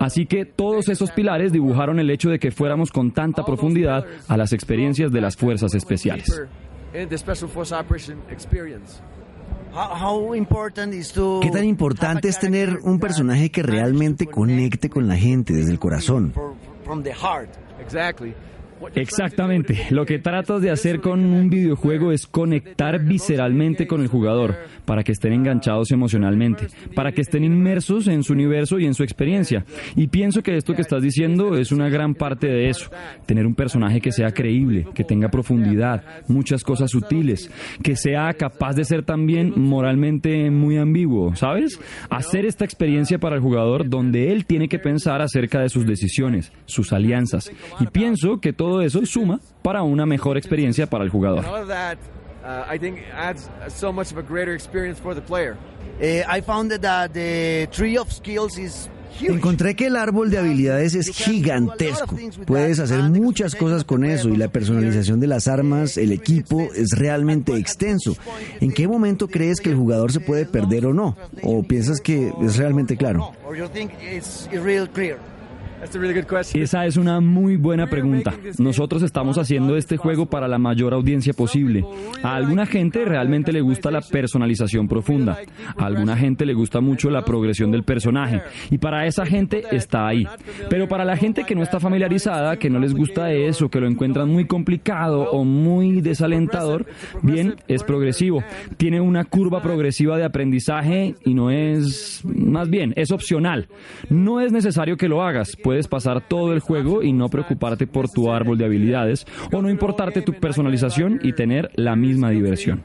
Así que todos esos pilares dibujaron el hecho de que fuéramos con tanta profundidad a las experiencias de las fuerzas especiales. ¿Qué tan importante es tener un personaje que realmente conecte con la gente desde el corazón? Exactamente. Lo que tratas de hacer con un videojuego es conectar visceralmente con el jugador para que estén enganchados emocionalmente, para que estén inmersos en su universo y en su experiencia. Y pienso que esto que estás diciendo es una gran parte de eso. Tener un personaje que sea creíble, que tenga profundidad, muchas cosas sutiles, que sea capaz de ser también moralmente muy ambiguo, ¿sabes? Hacer esta experiencia para el jugador donde él tiene que pensar acerca de sus decisiones, sus alianzas. Y pienso que todo eso suma para una mejor experiencia para el jugador. Encontré que el árbol de habilidades es gigantesco. Puedes hacer muchas cosas con eso y la personalización de las armas, el equipo, es realmente extenso. ¿En qué momento crees que el jugador se puede perder o no? ¿O piensas que es realmente claro? Esa es una muy buena pregunta. Nosotros estamos haciendo este juego para la mayor audiencia posible. A alguna gente realmente le gusta la personalización profunda. A alguna gente le gusta mucho la progresión del personaje. Y para esa gente está ahí. Pero para la gente que no está familiarizada, que no les gusta eso, que lo encuentran muy complicado o muy desalentador, bien, es progresivo. Tiene una curva progresiva de aprendizaje y no es, más bien, es opcional. No es necesario que lo hagas puedes pasar todo el juego y no preocuparte por tu árbol de habilidades o no importarte tu personalización y tener la misma diversión.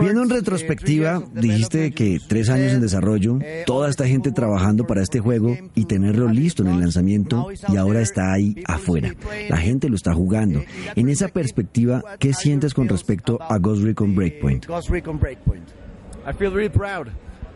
Viendo en retrospectiva, dijiste que tres años en desarrollo, toda esta gente trabajando para este juego y tenerlo listo en el lanzamiento y ahora está ahí afuera. La gente lo está jugando. En esa perspectiva, ¿qué sientes con respecto a Ghost Recon Breakpoint?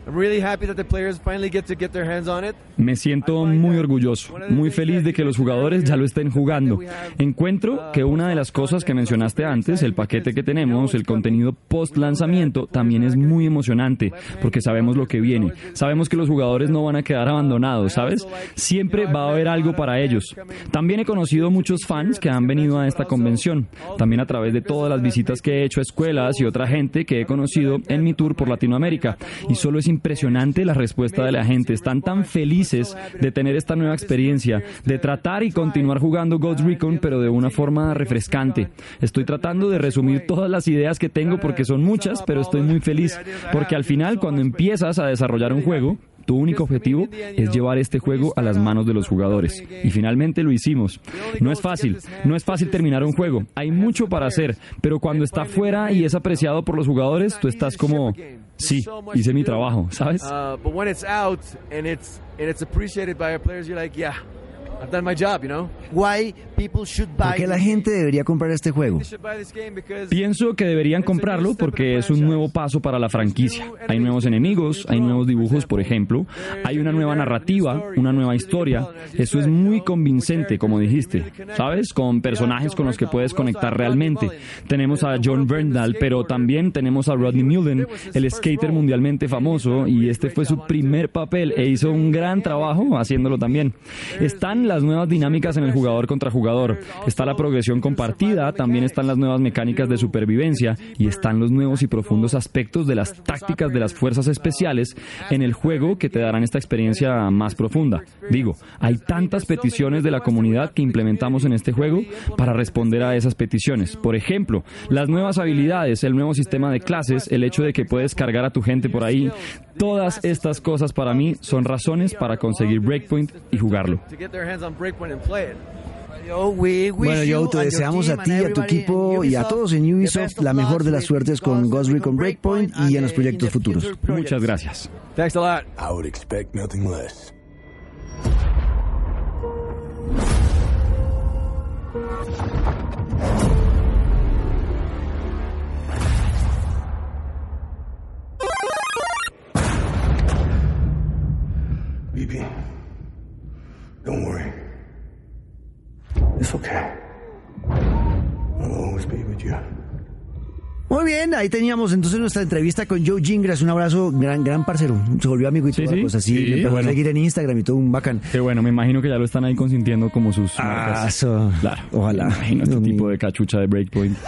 I'm really happy that the players finally get to get their hands on it. Me siento muy orgulloso, muy feliz de que los jugadores ya lo estén jugando. Encuentro que una de las cosas que mencionaste antes, el paquete que tenemos, el contenido post lanzamiento, también es muy emocionante, porque sabemos lo que viene. Sabemos que los jugadores no van a quedar abandonados, ¿sabes? Siempre va a haber algo para ellos. También he conocido muchos fans que han venido a esta convención, también a través de todas las visitas que he hecho a escuelas y otra gente que he conocido en mi tour por Latinoamérica. Y solo es impresionante la respuesta de la gente. Están tan felices de tener esta nueva experiencia, de tratar y continuar jugando Ghost Recon, pero de una forma refrescante. Estoy tratando de resumir todas las ideas que tengo porque son muchas, pero estoy muy feliz. Porque al final, cuando empiezas a desarrollar un juego, tu único objetivo es llevar este juego a las manos de los jugadores. Y finalmente lo hicimos. No es fácil, no es fácil terminar un juego. Hay mucho para hacer, pero cuando está fuera y es apreciado por los jugadores, tú estás como, sí, hice mi trabajo, ¿sabes? I've done my job, you know. Why people should ¿Por buy qué la gente debería comprar este juego? They should buy this game because Pienso que deberían comprarlo porque es un nuevo paso para la franquicia. Hay nuevos enemigos, hay nuevos dibujos, por ejemplo, hay una nueva narrativa, una nueva historia. Eso es muy convincente, como dijiste, ¿sabes? Con personajes con los que puedes conectar realmente. Tenemos a John Bernal, pero también tenemos a Rodney Mullen, el skater mundialmente famoso, y este fue su primer papel e hizo un gran trabajo haciéndolo también. Están las nuevas dinámicas en el jugador contra jugador, está la progresión compartida, también están las nuevas mecánicas de supervivencia y están los nuevos y profundos aspectos de las tácticas de las fuerzas especiales en el juego que te darán esta experiencia más profunda. Digo, hay tantas peticiones de la comunidad que implementamos en este juego para responder a esas peticiones. Por ejemplo, las nuevas habilidades, el nuevo sistema de clases, el hecho de que puedes cargar a tu gente por ahí, todas estas cosas para mí son razones para conseguir Breakpoint y jugarlo. Bueno, Joe, te deseamos a ti, a tu equipo y a todos en Ubisoft la mejor de las suertes con Ghost Recon Breakpoint y en los proyectos futuros. Muchas gracias. Be. Muy bien, ahí teníamos entonces nuestra entrevista con Joe Gingras. Un abrazo, gran gran parcero. Se volvió amigo y Sí, toda sí. cosa así. Sí, bueno. a seguir en Instagram y todo un bacán. Qué bueno, me imagino que ya lo están ahí consintiendo como sus Ah, marcas. Claro. Ojalá. Me imagino este tipo de cachucha de Breakpoint.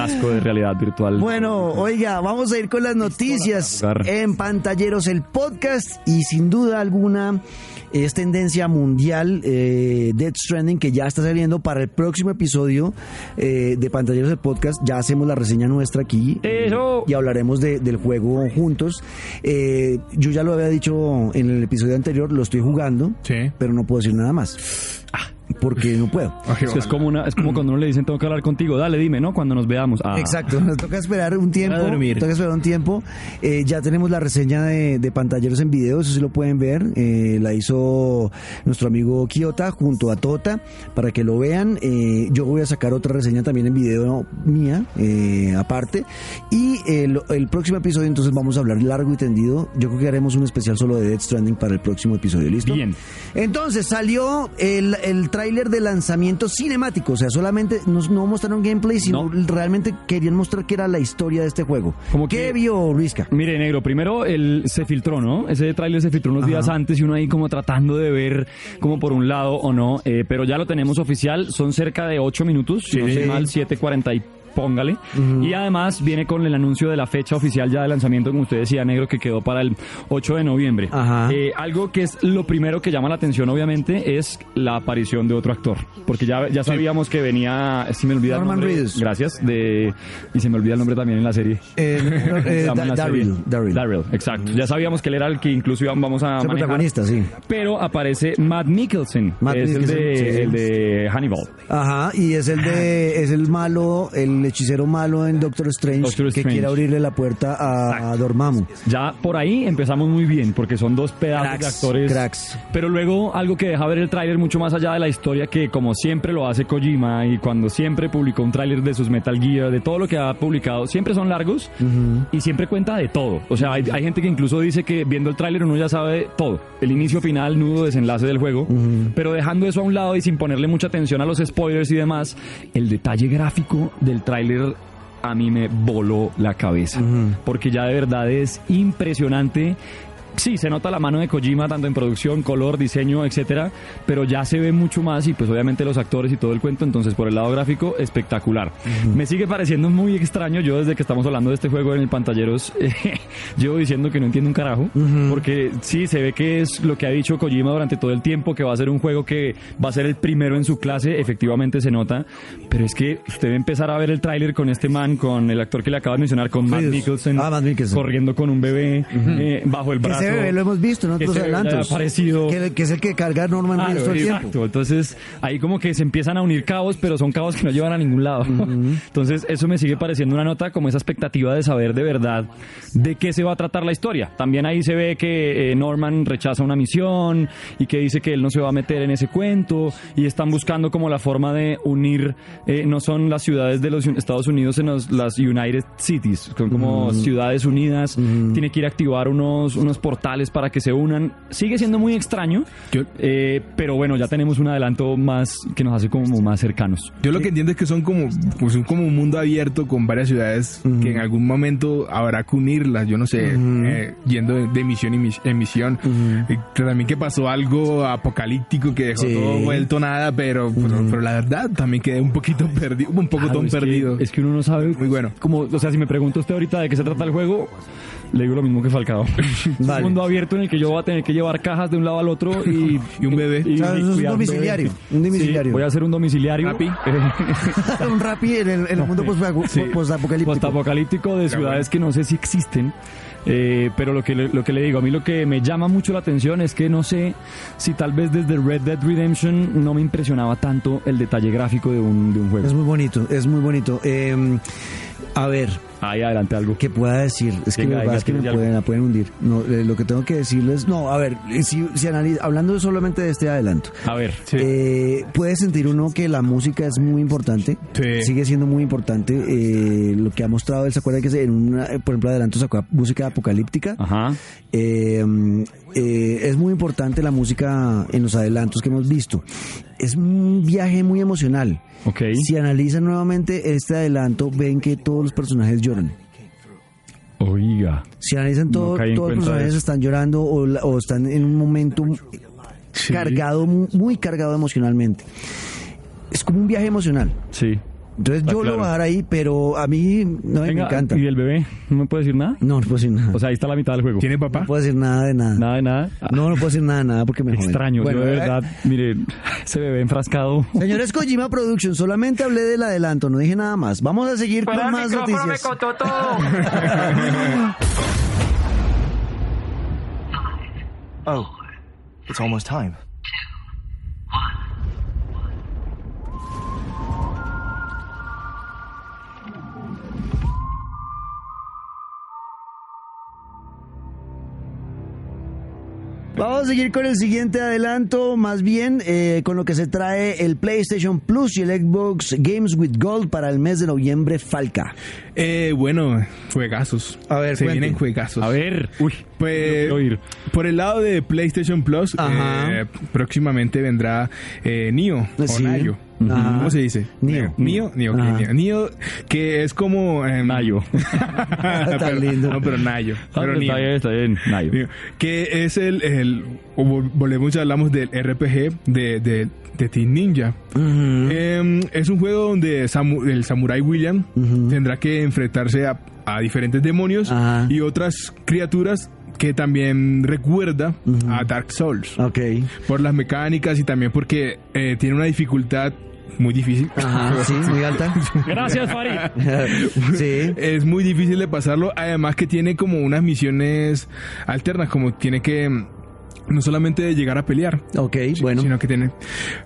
Asco de realidad virtual. Bueno, oiga, vamos a ir con las noticias en Pantalleros, el podcast y sin duda alguna es tendencia mundial eh, Dead Stranding que ya está saliendo para el próximo episodio eh, de Pantalleros, el podcast. Ya hacemos la reseña nuestra aquí Eso. y hablaremos de- del juego juntos. Eh, yo ya lo había dicho en el episodio anterior, lo estoy jugando, Sí. pero no puedo decir nada más. Porque no puedo. Es, como una, es como cuando uno le dicen tengo que hablar contigo, dale, dime, ¿no? Cuando nos veamos. Ah. Exacto, nos toca esperar un tiempo. A dormir. Toca esperar un tiempo. Eh, ya tenemos la reseña de, de pantalleros en video, eso sí lo pueden ver. Eh, la hizo nuestro amigo Kiota junto a Tota para que lo vean. Eh, yo voy a sacar otra reseña también en video mía, eh, aparte. Y el, el próximo episodio, entonces vamos a hablar largo y tendido. Yo creo que haremos un especial solo de Dead Stranding para el próximo episodio, ¿listo? Bien. Entonces salió el, el tráiler de lanzamiento cinemático, o sea, solamente no, no mostraron gameplay, sino no. realmente querían mostrar que era la historia de este juego. Como ¿Qué que, vio Rizka? Mire, negro, primero el, se filtró, ¿no? Ese tráiler se filtró unos Ajá. días antes y uno ahí como tratando de ver como por un lado o no, eh, pero ya lo tenemos oficial, son cerca de 8 minutos, sí. no sé mal, 7.43 póngale. Y además viene con el anuncio de la fecha oficial ya de lanzamiento, como usted decía, negro, que quedó para el 8 de noviembre. Ajá. Eh, algo que es lo primero que llama la atención, obviamente, es la aparición de otro actor. Porque ya, ya sabíamos que venía, eh, si me olvida Norman Reedus. Gracias, de, y se me olvida el nombre también en la serie. Eh, Daryl. Daryl. Daryl, exacto. Ya sabíamos que él era el que incluso vamos a. Manejar, protagonista, sí. Pero aparece Matt Nicholson, Matt es Nicholson, el, de, el de Hannibal. Ajá, y es el de, es el malo, el el hechicero malo en Doctor Strange, Doctor que Strange. quiere abrirle la puerta a, a Dormammu. Ya por ahí empezamos muy bien, porque son dos pedazos de Cracks, actores. cracks. Pero luego algo que deja ver el tráiler mucho más allá de la historia, que como siempre lo hace Kojima y cuando siempre publicó un tráiler de sus Metal Gear, de todo lo que ha publicado, siempre son largos y siempre cuenta de todo. O sea, hay, hay gente que incluso dice que viendo el tráiler uno ya sabe todo, el inicio, final, nudo, desenlace del juego, pero dejando eso a un lado y sin ponerle mucha atención a los spoilers y demás, el detalle gráfico del tráiler a mí me voló la cabeza. Porque ya de verdad es impresionante. Sí, se nota la mano de Kojima tanto en producción, color, diseño, etcétera, pero ya se ve mucho más y pues obviamente los actores y todo el cuento, entonces por el lado gráfico espectacular. Me sigue pareciendo muy extraño, yo desde que estamos hablando de este juego en el pantalleros eh, llevo diciendo que no entiendo un carajo, porque sí se ve que es lo que ha dicho Kojima durante todo el tiempo que va a ser un juego que va a ser el primero en su clase, efectivamente se nota, pero es que usted va a empezar a ver el tráiler con este man, con el actor que le acabo de mencionar, con Matt. Mikkelsen, Ah, Matt corriendo con un bebé eh, bajo el brazo. Lo hemos visto en otros adelantos. aparecido. Que, que es el que carga Norman todo el exacto. tiempo. Entonces, ahí como que se empiezan a unir cabos, pero son cabos que no llevan a ningún lado. Entonces, eso me sigue pareciendo una nota como esa expectativa de saber de verdad de qué se va a tratar la historia. También ahí se ve que eh, Norman rechaza una misión y que dice que él no se va a meter en ese cuento y están buscando como la forma de unir, eh, no son las ciudades de los Estados Unidos, sino las United Cities, son como ciudades unidas. Tiene que ir a activar unos, unos portales para que se unan. Sigue siendo muy extraño, Yo- eh, pero bueno, ya tenemos un adelanto más que nos hace como más cercanos. Yo lo que entiendo es que son como, pues, son como un mundo abierto con varias ciudades que en algún momento habrá que unirlas, yo no sé, eh, yendo de, de misión en mis- en misión. Y también que pasó algo apocalíptico que dejó Sí. todo vuelto nada, pero, pero, pero la verdad también quedé un poquito perdido, un poco Claro, tan es que- perdido. es que uno no sabe. Muy bueno. Como, o sea, si me pregunta usted ahorita de qué se trata el juego, le digo lo mismo que Falcao. Es Vale. un mundo abierto en el que yo voy a tener que llevar cajas de un lado al otro y, Y un bebé. O sea, eso es un domiciliario, bebé. un domiciliario. Sí, voy a hacer un domiciliario. Rappi. un rapi en el, en el mundo Sí. postapocalíptico. Postapocalíptico de ciudades que no sé si existen. Eh, pero lo que, le, lo que le digo, a mí lo que me llama mucho la atención es que no sé si tal vez desde Red Dead Redemption no me impresionaba tanto el detalle gráfico de un, de un Es juego. muy bonito, es muy bonito. Eh, a ver, Ahí adelante algo. que pueda decir, es que Venga, es que me pueden, la pueden hundir. No, eh, lo que tengo que decirles, no, a ver, eh, si, si analiza, hablando solamente de este adelanto, A ver. Sí. eh, puede sentir uno que la música es muy importante, Sí. sigue siendo muy importante. eh, lo que ha mostrado él, ¿se acuerda que se- en una, eh, por ejemplo, adelanto sacó música apocalíptica? Ajá. Eh, es muy importante la música en los adelantos que hemos visto. Es un viaje muy emocional. Si analizan nuevamente este adelanto, ven que todos los personajes lloran. Oiga. Si analizan todo, No todos los personajes eso. están llorando o, están en un momento cargado, mu- muy cargado emocionalmente. Es como un viaje emocional. Sí. Entonces Está yo lo voy a dar ahí, pero a mí no me encanta. ¿y el bebé? ¿No me puede decir nada? No, no puedo decir nada. O sea, ahí está la mitad del juego. ¿Tiene papá? no puedo decir nada de nada. Nada de nada. Ah, No, no puedo decir nada de nada porque me joden. Extraño, Bueno, yo de eh, verdad, mire, ese bebé enfrascado. Señores Kojima Production, solamente hablé del adelanto, no dije nada más. Vamos a seguir con más noticias. Oh, it's almost time. Vamos a seguir con el siguiente adelanto, más bien eh, con lo que se trae el PlayStation Plus y el Xbox Games with Gold para el mes de noviembre Falca. Eh, bueno, juegazos. A ver, se cuente. vienen juegazos. A ver, uy, Pues oír. por el lado de PlayStation Plus, eh, próximamente vendrá eh, Nio o Sí. Nayo. Ajá. ¿Cómo se dice? Nio. Nio, Nio. Nio. Nio, que es como... em, Nayo. pero- lindo. No, pero Nayo. Ah, Pero está Nio. bien, está bien, Nayo. Nio. Que es el... el volvemos y hablamos del RPG de, de, de Team Ninja. Em, es un juego donde samu- el Samurai William tendrá que enfrentarse a, a diferentes demonios y otras criaturas que también recuerda a Dark Souls Ok. por las mecánicas y también porque eh, tiene una dificultad muy difícil. Ajá, sí, muy alta. Gracias, Farid. sí. Es muy difícil de pasarlo, además que tiene como unas misiones alternas, como tiene que mm, no solamente llegar a pelear, Ok, bueno. sino que tiene...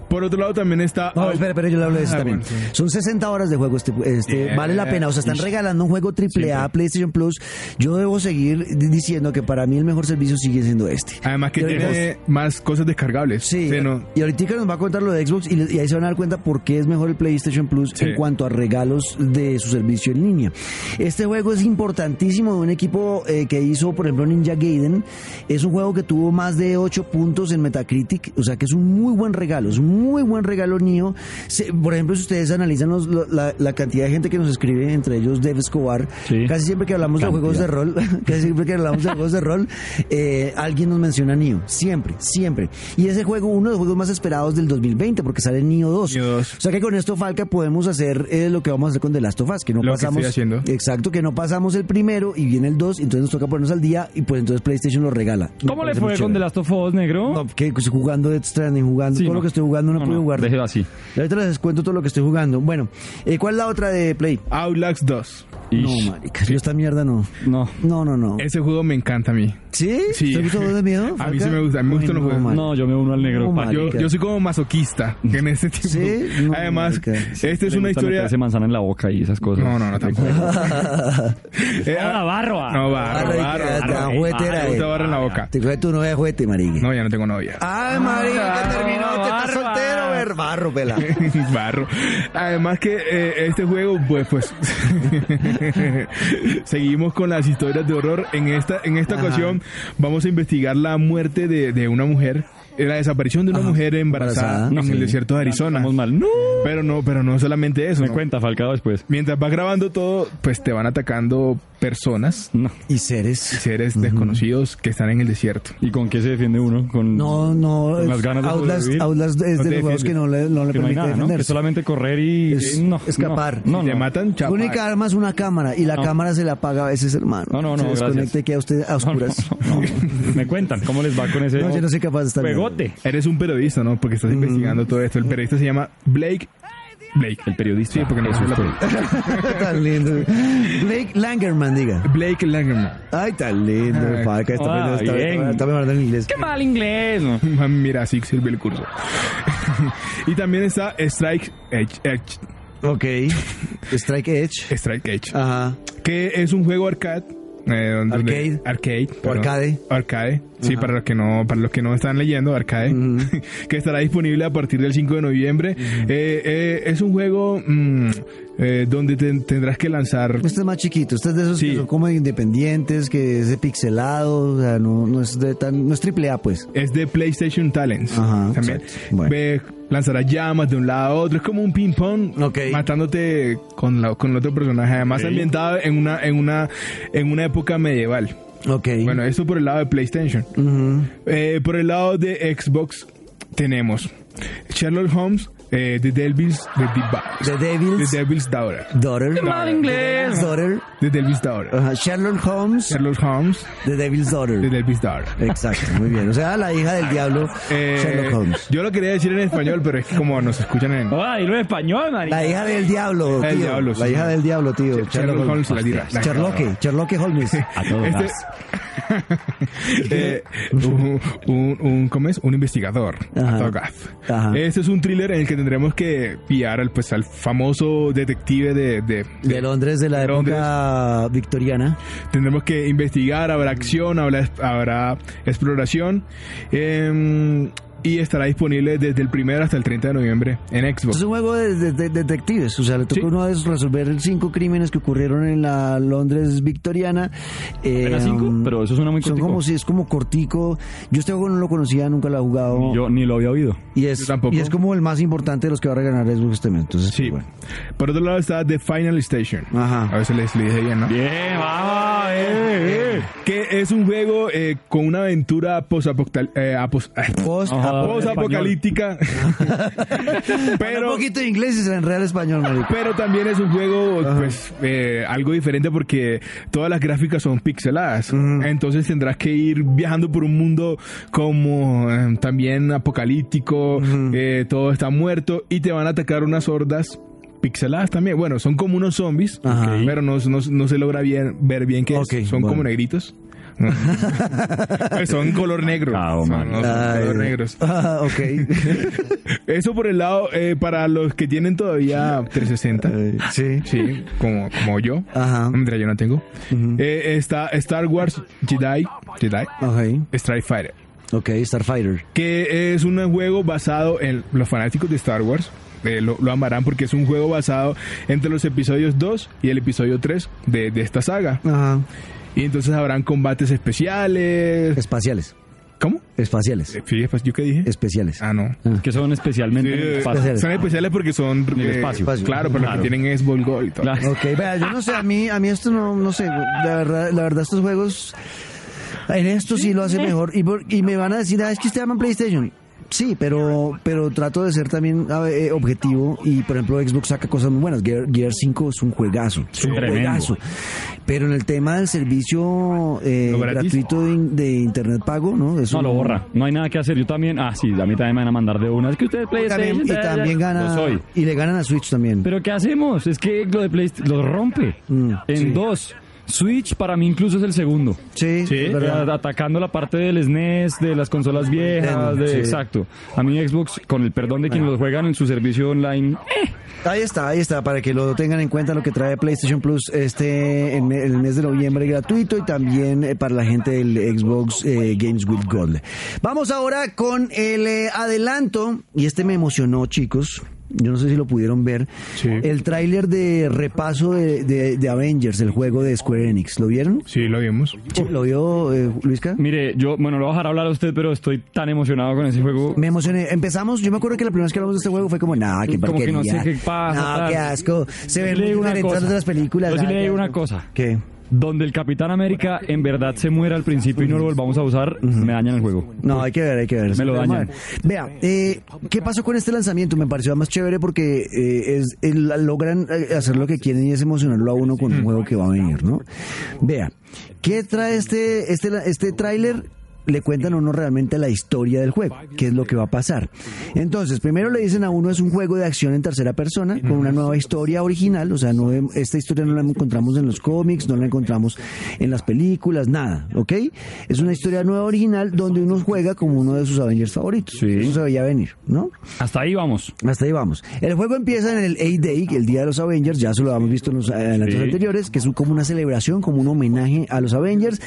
Por otro lado también está... No, espera, espera, yo le hablo de eso Ah, también. bueno, sí. Son 60 horas de juego, este, este Yeah. vale la pena. O sea, están regalando un juego triple A PlayStation Plus. Yo debo seguir di- diciendo que para mí el mejor servicio sigue siendo este. Además que tiene más cosas descargables. Sí, Sí, no- y ahorita nos va a contar lo de Xbox y, y ahí se van a dar cuenta por qué es mejor el PlayStation Plus Sí. en cuanto a regalos de su servicio en línea. Este juego es importantísimo de un equipo eh, que hizo, por ejemplo, Ninja Gaiden. Es un juego que tuvo más de 8 puntos en Metacritic, o sea que es un muy buen regalo, es un muy buen regalo mío. Se- por ejemplo, si ustedes analizan los- la, la cantidad de gente que nos escribe, entre ellos Dev Escobar, Sí. casi siempre que hablamos de juegos de rol, casi siempre que hablamos de juegos de rol, eh, alguien nos menciona Nioh. Siempre, siempre. Y ese juego, uno de los juegos más esperados del 2020, porque sale Nioh 2. Nioh 2. O sea que con esto, Falca, podemos hacer eh, lo que vamos a hacer con The Last of Us, que no Lo que pasamos. estoy haciendo. Exacto, que no pasamos el primero y viene el 2, entonces nos toca ponernos al día y pues entonces PlayStation lo regala. ¿Cómo le fue con The. Last of Us, negro? No, que pues, jugando Death Stranding, jugando Sí, todo no. lo que estoy jugando, no, No, puedo no, jugar. déjelo así. Ahorita les cuento todo lo que estoy jugando. Bueno, eh, ¿cuál es la otra de Play? Outlast 2. Ish. No, marica, yo esta mierda no. No. No, no, no. Ese juego me encanta a mí. ¿Sí? Sí. ¿Te gusta de miedo? A mí sí me gusta, a mí me gustan los no, juegos. No, yo me uno al negro. No. Yo, yo soy como masoquista en este tipo. Sí, no, Además, marica. esta es Le una historia. meterse manzana en la boca y esas cosas. No, no, no, tampoco. Eh, Hola, barro. No, barro, Barro, barro. que- barro. tan juguete era Me gusta él. barro en la boca. Te coge tu novia de juguete, marica. No, ya no tengo novia. Ay, marica, Barro, barro, pela. Barro. Además que eh, este juego, pues, pues seguimos con las historias de horror. En esta, en esta Ajá. ocasión vamos a investigar la muerte de, de una mujer, eh, la desaparición de una Ajá. mujer embarazada, Embarazada, en sí. el desierto de Arizona. Estamos mal. No. Pero no, pero no solamente eso. Me ¿no? cuenta, Falcao, después. Mientras vas grabando todo, pues te van atacando personas, No. Y seres. seres desconocidos que están en el desierto. ¿Y con qué se defiende uno? Con... No, no. Con las ganas de Outlast, es No de los juegos que no le, no le que permite nada, ¿no? Que defenderse. solamente correr y... Es- no, escapar. No, Si no. te matan, La chapa. única arma es una cámara y la No. cámara se la apaga a veces, hermano. No, no, no, Se desconecta y queda usted a oscuras. no, no, no. Me cuentan cómo les va con ese No, yo no soy capaz de estar juegote. Eres un periodista, ¿no? Porque estás investigando todo esto. El periodista se llama Blake. Blake. El periodista. Sí, porque no soy la tan lindo. Blake Langerman, diga. Blake Langerman. Ay, tan lindo. Ay. Paca, está, está, bien. está, está mejorando en inglés. Qué mal inglés. ¿no? Mira, así sirve el curso. y también está Strike Edge, Edge- Ok. Strike Edge. Strike Edge, Ajá. que es un juego arcade. Eh, Arcade. arcade, perdón. arcade. arcade, sí, para los que no, para los que no están leyendo, arcade, que estará disponible a partir del 5 de noviembre. Eh, eh, es un juego mm, eh, donde te- tendrás que lanzar Este es más chiquito, este es de esos Sí. que son como independientes, que es de pixelado, o sea, no, no es de tan, no es triple A pues. es de PlayStation Talents. Ajá, también. Bueno. Ve, lanzará llamas de un lado a otro. Es como un ping pong Ok. matándote con, la, con el otro personaje. Además ambientado en una, en una, en una época medieval. Ok. Bueno, eso por el lado de PlayStation. Eh, por el lado de Xbox tenemos Sherlock Holmes, eh, The Devil's, The, Devi- The Devil's The Devil's Daughter. Daughter. mal inglés. Daughter. The Devil's Daughter. Ajá, Sherlock Holmes, Sherlock Holmes, The Devil's The Daughter. Devil's Daughter. Exacto, muy bien. O sea, la hija del diablo, Eh, Sherlock Holmes. Yo lo quería decir en español, pero es que como nos escuchan en... Ah, y lo en español, marica. La hija del diablo, El tío. diablo, sí. la hija del diablo, tío. Sherlock Holmes, la tira- Sherlock, Sherlock Holmes. A todo Este. Eh, un, un, un- ¿cómo es? Un investigador. Este es un thriller en el que tendremos que pillar al, pues, al famoso detective de, de, De Londres de la de Londres. época victoriana. Tendremos que investigar, habrá acción, habrá, habrá exploración. em, y estará disponible desde el primero hasta el 30 de noviembre en Es Xbox. un juego de, de- de detectives, o sea, le toca Sí. a uno es resolver cinco crímenes que ocurrieron en la Londres victoriana. Eh, ¿Apenas cinco? um, Pero eso suena muy Son cortico. como si es como cortico. Yo este juego no lo conocía, nunca lo he jugado. Yo ni lo había oído. y es Yo tampoco. y es como el más importante de los que va a regalar Xbox este mes. Entonces, Sí. bueno. Por otro lado está The Final Station. Ajá. A veces les le dije bien, ¿no? Bien, vamos, eh, eh. Que es un juego eh, con una aventura post-apocalíptica. Post, Ajá. post-apocalíptica. pero pero, un poquito de inglés y se enreda el español, marico. pero también es un juego, pues, eh, algo diferente porque todas las gráficas son pixeladas. Entonces tendrás que ir viajando por un mundo como eh, también apocalíptico. eh, todo está muerto y te van a atacar unas hordas pixeladas también. Bueno, son como unos zombies, Ajá. pero no, no- no se logra bien, ver bien qué es. Ok, Son bueno. como negritos. Pues son color negro. Ah, oh, Son- no, son color negros. Ah, ok. Eso por el lado, eh, para los que tienen todavía 360. Eh, sí. Sí, como, como yo. Ajá. Yo no tengo. Eh, está Star Wars Jedi, Jedi Ok. Strike Fighter. Ok, Starfighter. Que es un juego basado en los fanáticos de Star Wars. eh, lo, lo amarán porque es un juego basado entre los episodios 2 y el episodio 3 de, de esta saga. Ajá. Y entonces habrán combates especiales. Espaciales. ¿Cómo? Espaciales. Eh, sí, ¿Yo qué dije? Especiales. Ah, no. Que son especialmente Sí, eh, espacio. son especiales porque son En el eh. Claro, pero Claro. lo que tienen es Ball Gold y todo. Claro. Ok, vea, yo no sé, a mí, a mí esto no, no sé, la verdad, la verdad estos juegos, en esto sí lo hace mejor, y, por- y me van a decir, ah, es que usted llama PlayStation. Sí, pero, pero trato de ser también eh, objetivo y por ejemplo Xbox saca cosas muy buenas. Gear, Gear 5 es un juegazo, es un Tremendo. juegazo. Pero en el tema del servicio eh, gratuito de, de internet pago, ¿no? Eso No, lo borra. No hay nada que hacer. Yo también. Ah, sí, a mí también me van a mandar de una. Es que ustedes PlayStation. y también gana y le ganan a Switch también. Pero ¿qué hacemos? Es que lo de PlayStation lo rompe. Mm, en sí. dos. Switch para mí incluso es el segundo. sí, Sí. Eh, Atacando la parte del SNES, de las consolas viejas, de, Sí. exacto. A mí Xbox, con el perdón de quienes lo juegan en su servicio online, Ahí está, ahí está, para que lo tengan en cuenta lo que trae PlayStation Plus este en el mes de noviembre gratuito y también eh, para la gente del Xbox eh, Games with Gold. Vamos ahora con el eh, adelanto, y este me emocionó, chicos. Yo no sé si lo pudieron ver. Sí. El tráiler de repaso de, de- de Avengers, el juego de Square Enix. ¿Lo vieron? Sí, lo vimos. ¿Lo vio eh, Luisca? mire, yo, bueno, lo voy a dejar hablar a usted, pero estoy tan emocionado con ese juego. Me emocioné. Empezamos, yo me acuerdo que la primera vez que hablamos de este juego fue como, nah, qué Como que no sé qué pasa, No, qué asco. Se le muy a las películas. Yo sí le digo una cosa. ¿Qué? Donde el Capitán América en verdad se muera al principio y no lo volvamos a usar, me dañan el juego. No, hay que ver, hay que ver. Me lo dañan. Vea, eh, ¿qué pasó con este lanzamiento? Me pareció más chévere porque eh, es, logran eh, hacer lo que quieren y es emocionarlo a uno con un juego que va a venir, ¿no? Vea, ¿qué trae este, este, este tráiler? Le cuentan a uno realmente la historia del juego, qué es lo que va a pasar. Entonces, primero le dicen a uno es un juego de acción en tercera persona con una nueva historia original, o sea, no esta historia no la encontramos en los cómics, no la encontramos en las películas, nada, ¿ok? Es una historia nueva original donde uno juega como uno de sus Avengers favoritos. Sí. Eso se veía venir, ¿no? Hasta ahí vamos. Hasta ahí vamos. El juego empieza en el A-Day, el Día de los Avengers, ya se lo habíamos visto en los adelantos Sí. anteriores, que es como una celebración, como un homenaje a los Avengers.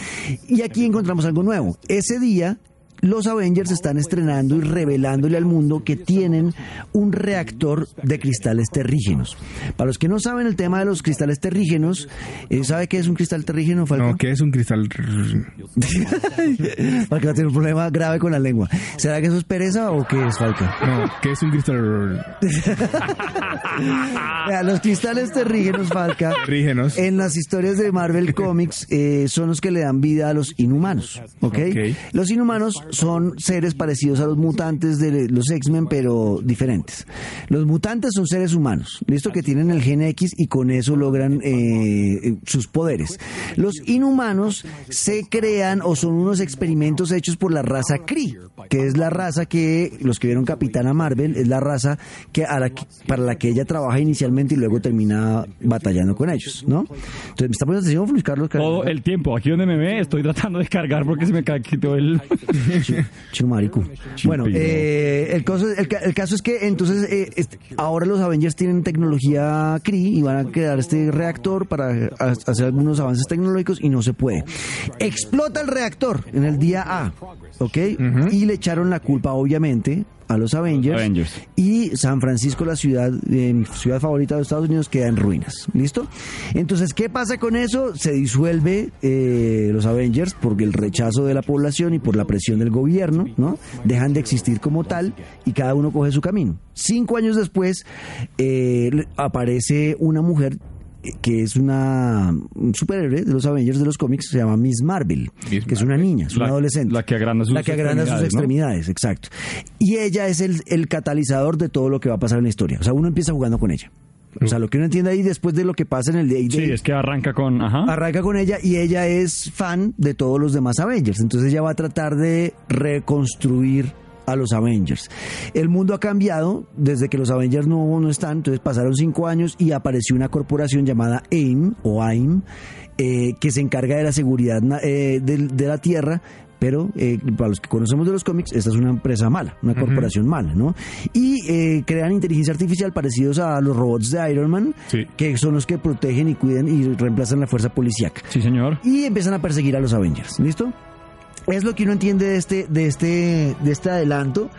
Y aquí encontramos algo nuevo. Ese día, los Avengers están estrenando y revelándole al mundo que tienen un reactor de cristales terrígenos. Para los que no saben el tema de los cristales terrígenos, eh, ¿sabe qué es un cristal terrígeno, Falcón? No, ¿qué es un cristal? Falcón tiene un problema grave con la lengua. ¿Será que eso es pereza o qué es, Falcón? No, ¿qué es un cristal? Los cristales terrígenos, Falca, Terrígenos. en las historias de Marvel Comics eh, son los que le dan vida a los inhumanos, ¿ok? Ok. Los inhumanos son seres parecidos a los mutantes de los X-Men, pero diferentes. Los mutantes son seres humanos, listo, que tienen el gen X y con eso logran eh, sus poderes. Los inhumanos se crean o son unos experimentos hechos por la raza Kree, que es la raza que los que vieron Capitana Marvel es la raza que, a la que- para la que ella trabaja inicialmente y luego termina batallando con ellos, ¿no? Entonces, ¿me está poniendo atención, Luis Carlos? Todo el tiempo. Aquí donde me ve, estoy tratando de cargar porque se me quitó el. Chumarico. Bueno, eh, el, caso, el, ca- el caso es que entonces eh, este, ahora los Avengers tienen tecnología Kree y van a crear este reactor para ha- hacer algunos avances tecnológicos y no se puede. Explota el reactor en el día A, ¿ok? Y le echaron la culpa, obviamente, a los Avengers. Avengers. Y San Francisco, la ciudad, eh, mi ciudad favorita de Estados Unidos, queda en ruinas. ¿Listo? Entonces, ¿qué pasa con eso? Se disuelve eh, los Avengers por el rechazo de la población y por la presión del gobierno, ¿no? Dejan de existir como tal y cada uno coge su camino. Cinco años después eh, aparece una mujer que es una un superhéroe de los Avengers de los cómics, se llama Miss Marvel, Miss que es una niña, es una La- adolescente. la que agranda sus La que agranda sus extremidades, ¿no? extremidades, exacto. Y ella es el, el catalizador de todo lo que va a pasar en la historia. O sea, uno empieza jugando con ella. O sea, lo que uno entiende ahí después de lo que pasa en el Day Sí, es que arranca con. Ajá. arranca con ella y ella es fan de todos los demás Avengers. Entonces ella va a tratar de reconstruir a los Avengers. El mundo ha cambiado desde que los Avengers no, no están, entonces pasaron cinco años y apareció una corporación llamada AIM o AIM eh, que se encarga de la seguridad eh, del- de, la Tierra. Pero eh, para los que conocemos de los cómics, esta es una empresa mala, una corporación mala, ¿no? Y eh, crean inteligencia artificial parecidos a los robots de Iron Man, Sí. que son los que protegen y cuidan y reemplazan la fuerza policíaca Sí, señor. y empiezan a perseguir a los Avengers. ¿Listo? Es lo que uno entiende de este, de este, de este adelanto.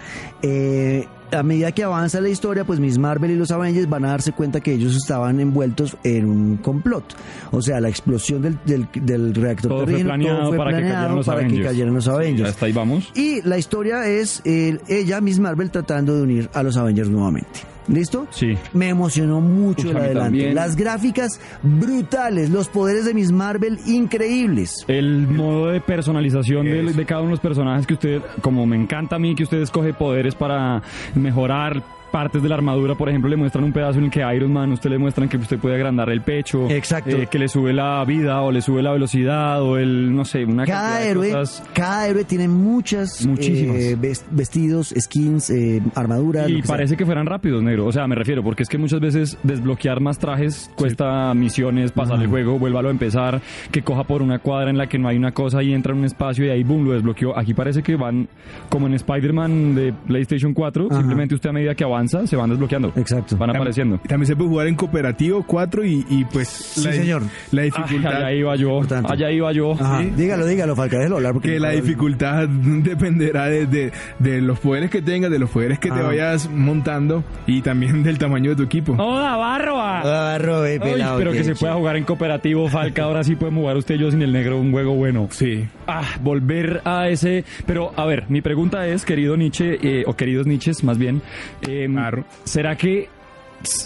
Eh, a medida que avanza la historia, pues Miss Marvel y los Avengers van a darse cuenta que ellos estaban envueltos en un complot. O sea, la explosión del, del, del reactor Todo fue planeado todo fue para que planeado para que cayeran los Avengers. Hasta ahí vamos. Y la historia es ella, Miss Marvel, tratando de unir a los Avengers nuevamente. ¿Listo? Sí. Me emocionó mucho el a mí adelanto. también. Las gráficas brutales, los poderes de Miss Marvel increíbles. El modo de personalización de, de cada uno de los personajes que usted, como me encanta a mí, que usted escoge poderes para mejorar partes de la armadura, por ejemplo, le muestran un pedazo en el que Iron Man, usted le muestran que usted puede agrandar el pecho, Exacto. eh, que le sube la vida o le sube la velocidad o el, no sé, una Cada de héroe, cosas. cada héroe tiene muchas Muchísimas. eh, ves- vestidos, skins, eh, armaduras. Y que sea. parece que fueran rápidos, negro. O sea, me refiero, porque es que muchas veces desbloquear más trajes cuesta misiones, pasar el juego, vuélvalo a empezar, que coja por una cuadra en la que no hay una cosa y entra en un espacio y ahí, boom, lo desbloqueó. Aquí parece que van, como en Spider-Man de PlayStation 4, Ajá. simplemente usted a medida que avanza, se van desbloqueando. Exacto. Van apareciendo. También se puede jugar en cooperativo 4 y, y pues Sí, la, señor. la Ay, dificultad allá iba yo, Importante. allá iba yo. Ajá. Sí. Dígalo, dígalo, Falca, déjelo hablar. Porque que la dificultad dependerá de, de- de los poderes que tengas, de los poderes que te Ah. vayas montando y también del tamaño de tu equipo. ¡Hola, barba! Ah, Robe, Ay, pelado, pero que se pueda jugar en cooperativo, Falca. Ahora sí podemos jugar usted y yo sin el negro un juego bueno. Sí. Ah, volver a ese. Pero a ver, mi pregunta es, querido Nietzsche, eh, o queridos Nietzsches más bien, eh, Claro. ¿será que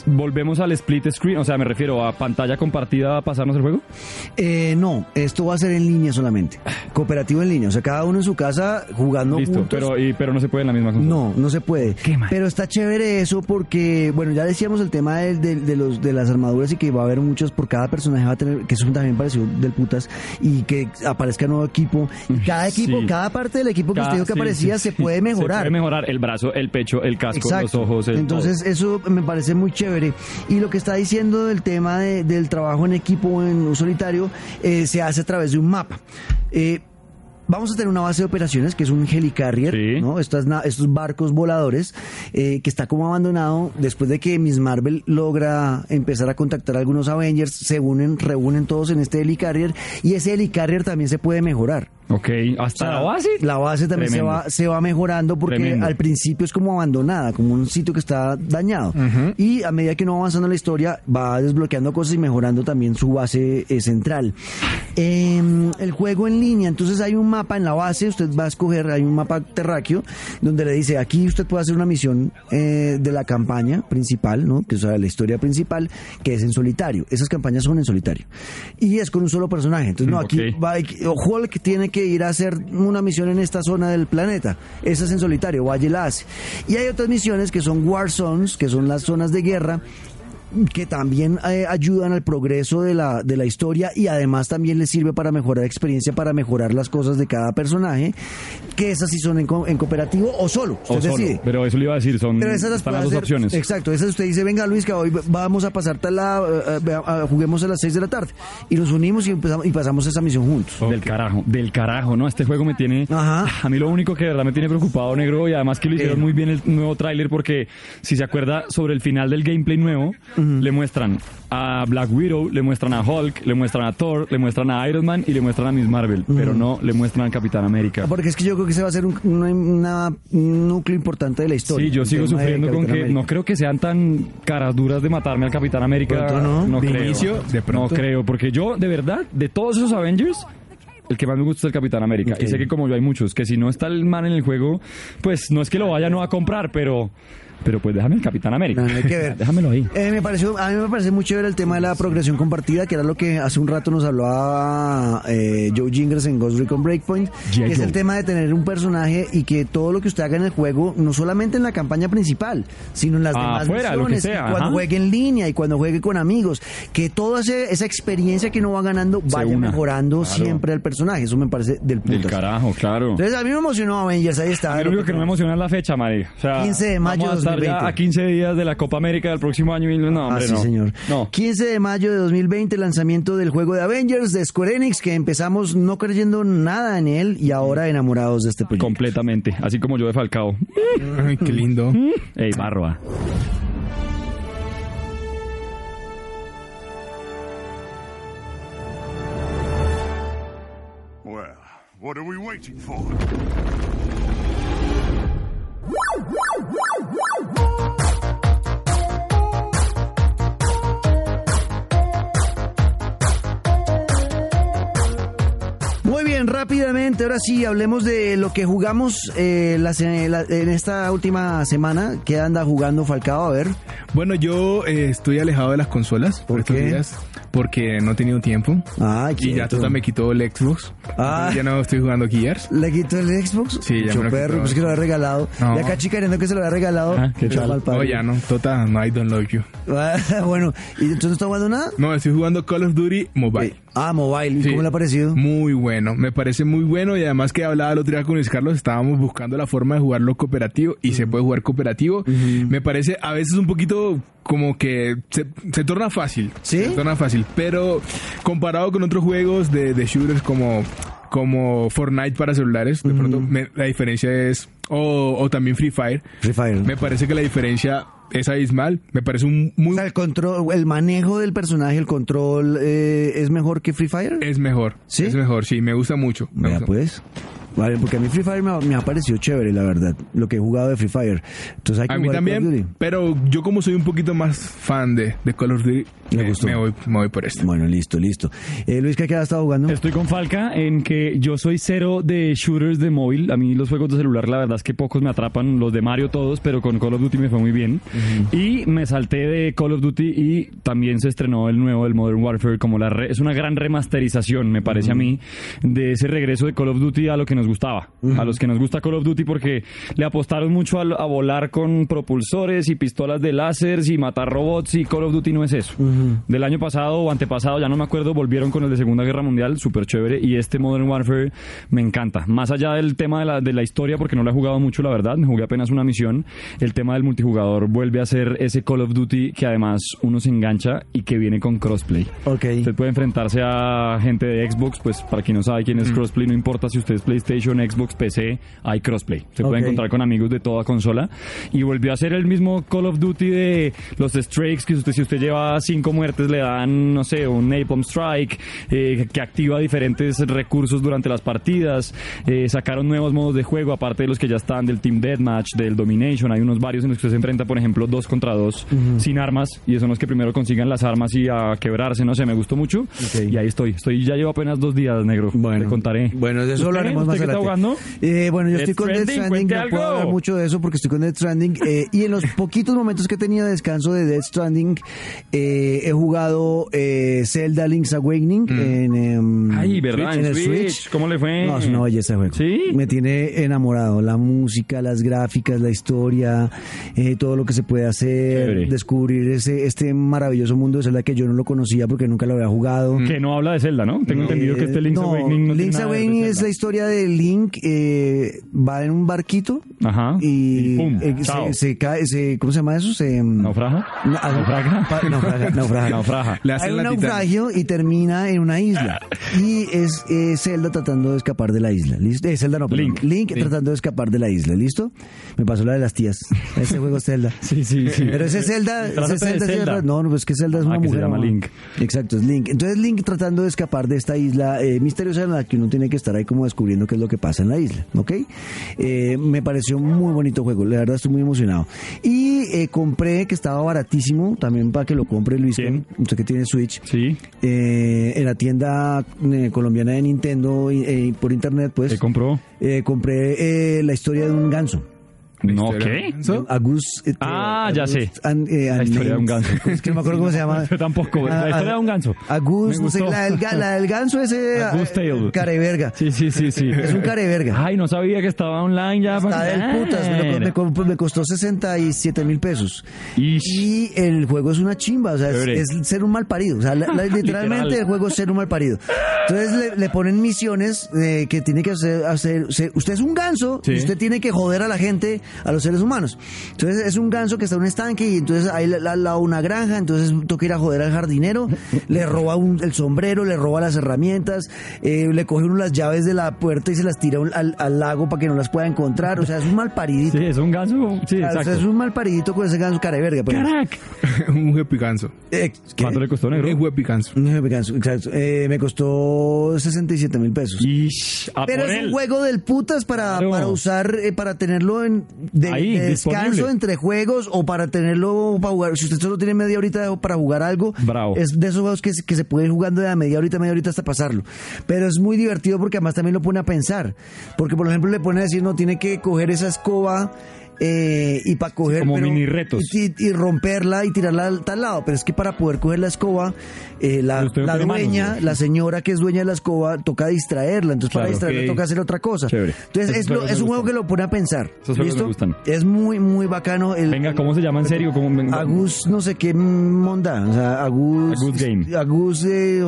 volvemos al split screen? O sea, me refiero a pantalla compartida a pasarnos el juego. Eh, no, esto va a ser en línea solamente. Cooperativo en línea. O sea, cada uno en su casa jugando Listo, juntos. pero, y, pero no se puede en la misma consola. No, no se puede. Qué mal. Pero está chévere eso porque, bueno, ya decíamos el tema de, de- de los, de las armaduras y que va a haber muchos por cada personaje va a tener, que eso también pareció del putas, y que aparezca nuevo equipo. Y cada equipo, Sí. cada parte del equipo que Cada- usted dijo que sí, aparecía sí, se puede mejorar. Se puede mejorar el brazo, el pecho, el casco, Exacto. los ojos, el Entonces eso me parece muy chévere. Y lo que está diciendo del tema de- del trabajo en equipo en un solitario eh, se hace a través de un mapa. Eh, Vamos a tener una base de operaciones que es un helicarrier, Sí. ¿no? Estas, na- estos barcos voladores eh, que está como abandonado después de que Miss Marvel logra empezar a contactar a algunos Avengers, se unen, reúnen todos en este helicarrier y ese helicarrier también se puede mejorar. Ok, hasta la base. La base también se va, se va mejorando porque Tremendo. al principio es como abandonada, como un sitio que está dañado. Y a medida que uno va avanzando en la historia, va desbloqueando cosas y mejorando también su base eh, central. Em, el juego en línea, entonces hay un mapa en la base, usted va a escoger, hay un mapa terráqueo, donde le dice, aquí usted puede hacer una misión eh, de la campaña principal, ¿no? Que es la historia principal, que es en solitario. Esas campañas son en solitario. Y es con un solo personaje. Entonces, no, aquí Ok. va, Hulk tiene que ir a hacer una misión en esta zona del planeta. Esa es en solitario, y la hace. Y hay otras misiones que son War Zones, que son las zonas de guerra que también eh, ayudan al progreso de la, de la historia y además también les sirve para mejorar experiencia, para mejorar las cosas de cada personaje, que esas sí son en, co- en cooperativo o solo, usted O solo. decide. Pero eso le iba a decir, son Pero esas las están puede las dos hacer- opciones. Exacto, esas usted dice, venga Luis, que hoy vamos a pasar tal la, eh, eh, juguemos a las 6 de la tarde. Y nos unimos y, empezamos, y pasamos esa misión juntos. Del carajo, del carajo, ¿no? Este juego me tiene... Ajá. A mí lo único que de verdad me tiene preocupado, negro, y además que lo hicieron muy bien el nuevo tráiler, porque si se acuerda sobre el final del gameplay nuevo, le muestran a Black Widow, le muestran a Hulk, le muestran a Thor, le muestran a Iron Man y le muestran a Miss Marvel, pero no le muestran al Capitán América. Porque es que yo creo que ese va a ser un, una- una- un núcleo importante de la historia. Sí, yo sigo sufriendo con que América. no creo que sean tan caras duras de matarme al Capitán América. Pronto no. De creo. inicio, de No creo, porque yo, de verdad, de todos esos Avengers, el que más me gusta es el Capitán América. Ok. Y sé que como yo hay muchos, que si no está el man en el juego, pues no es que lo vaya no a comprar, pero Pero pues déjame el Capitán América. No, no hay que ver. Déjamelo ahí. Eh, me pareció, a mí me parece muy chévere el tema de la progresión compartida, que era lo que hace un rato nos hablaba eh, Joe Jingers en Ghost Recon Breakpoint, que es el tema de tener un personaje y que todo lo que usted haga en el juego, no solamente en la campaña principal, sino en las Ah, demás lo que misiones, sea, cuando ajá. juegue en línea y cuando juegue con amigos, que toda esa experiencia que uno va ganando vaya una. mejorando Claro. siempre al personaje. Eso me parece del Del puto. carajo, claro. Entonces a mí me emocionó Avengers, ahí está. Lo único que no me emociona es la fecha, María. O sea, 15 de mayo vamos a estar 2020. ya a 15 días de la Copa América del próximo año y no, Ah, hombre, sí, no. señor. No. 15 de mayo de 2020, lanzamiento del juego de Avengers de Square Enix, que empezamos no creyendo nada en él y ahora enamorados de este proyecto. Completamente. Así como yo de Falcao. Ay, qué lindo. Ey, barba. Well, what are we waiting for? Muy bien, rápidamente, ahora sí, hablemos de lo que jugamos eh, la la- en esta última semana. ¿Qué anda jugando Falcao? A ver. Bueno, yo eh, estoy alejado de las consolas por, ¿Por estos qué? días porque no he tenido tiempo. Ay, y ya. Tota me quitó el Xbox. Ah. Ya no estoy jugando Gears. ¿Le quitó el Xbox? Sí, ya Mucho me lo perro, quitó. pues que lo había regalado. No. Y acá chicareando que se lo había regalado. Ah, ¿qué padre. No, ya no. Tota, no, I don't love you. bueno, ¿y entonces no está jugando nada? No, estoy jugando Call of Duty Mobile. Eh, ah, mobile. ¿Y Sí. cómo le ha parecido? Muy bueno, me parece muy bueno y además que hablaba el otro día con Luis Carlos, estábamos buscando la forma de jugarlo cooperativo y se puede jugar cooperativo. Me parece a veces un poquito como que se, se torna fácil. ¿Sí? Se torna fácil, pero comparado con otros juegos de, de shooters como como Fortnite para celulares, de pronto me- la diferencia es o, o también Free Fire. Free Fire. Me parece que la diferencia es abismal. Me parece un muy O sea, el control, el manejo del personaje, el control eh, es mejor que Free Fire. es mejor. ¿Sí? Es mejor, sí, me gusta mucho. me Vea gusta pues. Vale, porque a mí Free Fire me ha, me ha parecido chévere, la verdad, lo que he jugado de Free Fire. Entonces hay que A mí jugar Call of también, Duty. pero yo como soy un poquito más fan de, de Call of Duty, Me eh, gustó. me, voy, me voy por esto. Bueno, listo, listo. Eh, Luis, ¿qué ha estado jugando? Estoy con Falca en que yo soy cero de shooters de móvil. A mí los juegos de celular, la verdad es que pocos me atrapan. Los de Mario todos, pero con Call of Duty me fue muy bien. Y me salté de Call of Duty y también se estrenó el nuevo del Modern Warfare. Como la re- es una gran remasterización, me parece a mí, de ese regreso de Call of Duty a lo que nos gustaba. A los que nos gusta Call of Duty porque le apostaron mucho a, a volar con propulsores y pistolas de láseres y matar robots y Call of Duty no es eso. Del año pasado o antepasado, ya no me acuerdo, volvieron con el de Segunda Guerra Mundial, súper chévere. Y este Modern Warfare me encanta. Más allá del tema de la, de la historia, porque no lo he jugado mucho, la verdad, me jugué apenas una misión. El tema del multijugador vuelve a ser ese Call of Duty que además uno se engancha y que viene con crossplay. Ok. Usted puede enfrentarse a gente de Xbox, pues para quien no sabe quién es crossplay, no importa si usted es PlayStation, Xbox, PC, hay crossplay. Se Ok. puede encontrar con amigos de toda consola. Y volvió a ser el mismo Call of Duty de los Strikes, que usted, si usted lleva cinco muertes, le dan, no sé, un Napalm Strike, eh, que activa diferentes recursos durante las partidas. Eh, sacaron nuevos modos de juego, aparte de los que ya están del Team Deathmatch, del Domination. Hay unos varios en los que usted se enfrenta, por ejemplo, dos contra dos, sin armas. Y son los que primero consigan las armas y a quebrarse, no sé, me gustó mucho. Ok. Y ahí estoy. estoy Ya llevo apenas dos días, negro. Bueno, Te contaré. Bueno, de eso hablaremos más ¿Usted qué está jugando? Eh, bueno, yo estoy con Death Stranding, no puedo algo. hablar mucho de eso porque estoy con Death Stranding. eh, y en los poquitos momentos que he tenido de descanso de Death Stranding, eh, he jugado eh, Zelda Link's Awakening en, em, Ay, ¿verdad? en En el Switch. Switch. ¿Cómo le fue? No, es una belleza de juego. ¿Sí? Me tiene enamorado. La música, las gráficas, la historia, eh, todo lo que se puede hacer, Chévere. descubrir ese este maravilloso mundo de Zelda que yo no lo conocía porque nunca lo había jugado. Que no habla de Zelda, ¿no? Tengo entendido que este Link's Eh, no, Awakening no Link's Awakening es la historia de Link, eh, va en un barquito Ajá. y, pum, eh, chao. se, se cae, se, ¿cómo se llama eso? Se, ¿Naufraga? No, ah, ¿Naufraga? pa- naufraga, naufraga. Naufraga. Le hacen Hay un naufragio y termina en una isla. Y es eh, Zelda tratando de escapar de la isla. ¿Listo? Eh, Zelda no, perdón. Link. Link, tratando de escapar de la isla. ¿Listo? Me pasó la de las tías. Ese juego es Zelda. Sí, sí, sí. Pero ese Zelda, ese Zelda, Zelda. no, no, pues es que Zelda es Ah, una que se mujer. llama ¿no? Link. Exacto, es Link. Entonces Link tratando de escapar de esta isla eh, misteriosa en la que uno tiene que estar ahí como descubriendo qué es lo que pasa en la isla, ¿ok? Eh, me pareció un muy bonito juego, la verdad estoy muy emocionado. Y eh, compré, que estaba baratísimo, también para que lo compre Luis, ¿Quién? usted que tiene Switch, Sí. eh, en la tienda colombiana de Nintendo por internet, pues, ¿Qué compró? compré la historia de un ganso. No, ¿qué? un. Agus. eh, Ah, ya sé. and, eh, La historia de un names. ganso. Es que no me acuerdo cómo se llama. Yo tampoco. La Ah, historia ah, de un ganso. Agus, Me no sé, la del, la del ganso ese. Eh, Tale. Careverga. Sí, sí, sí, sí. Es un careverga. Ay, no sabía que estaba online ya. Está del putas, me, me co- me costó 67 mil pesos. Ish. Y el juego es una chimba, o sea, es, ser un mal parido. O sea, la- la- literalmente Literal. el juego es ser un mal parido. Entonces le, le ponen misiones eh, que tiene que hacer, hacer- Usted es un ganso Sí. y usted tiene que joder a la gente, a los seres humanos. Entonces es un ganso que está en un estanque y entonces hay la- la- la- una granja, entonces toca ir a joder al jardinero, le roba un- el sombrero, le roba las herramientas, eh, le coge uno las llaves de la puerta y se las tira un- al, al lago para que no las pueda encontrar. O sea, es un mal paridito. Sí, es un ganso. Sí, O sea, es un mal paridito con ese ganso cara de verga. pero- Carac. un huepicanzo. Eh. ¿Cuánto le costó, negro? Un huepicanzo. Un jefe ganso, exacto. Eh, me costó 67 mil pesos. Ish, a Pero por es él. un juego del putas para, Claro. para usar, eh, para tenerlo en, de, Ahí, de descanso disponible. entre juegos o para tenerlo para jugar. Si usted solo tiene media horita para jugar algo, Bravo. es de esos juegos que, se- que se puede ir jugando de a media horita, media horita hasta pasarlo. Pero es muy divertido porque además también lo pone a pensar. Porque, por ejemplo, le pone a decir, no, tiene que coger esa escoba. Eh, y para coger como pero- mini retos. y, y romperla y tirarla al tal lado pero es que para poder coger la escoba eh, la, manos, dueña ¿no? la señora que es dueña de la escoba toca distraerla entonces para distraerla toca hacer otra cosa Chévere. entonces es, lo- es un juego que lo pone a pensar Esos juegos me gustan. es muy muy bacano el, Venga, ¿cómo se llama en serio? ¿Cómo me- Agus no sé qué monda o sea Agus Agus Game. Agus eh,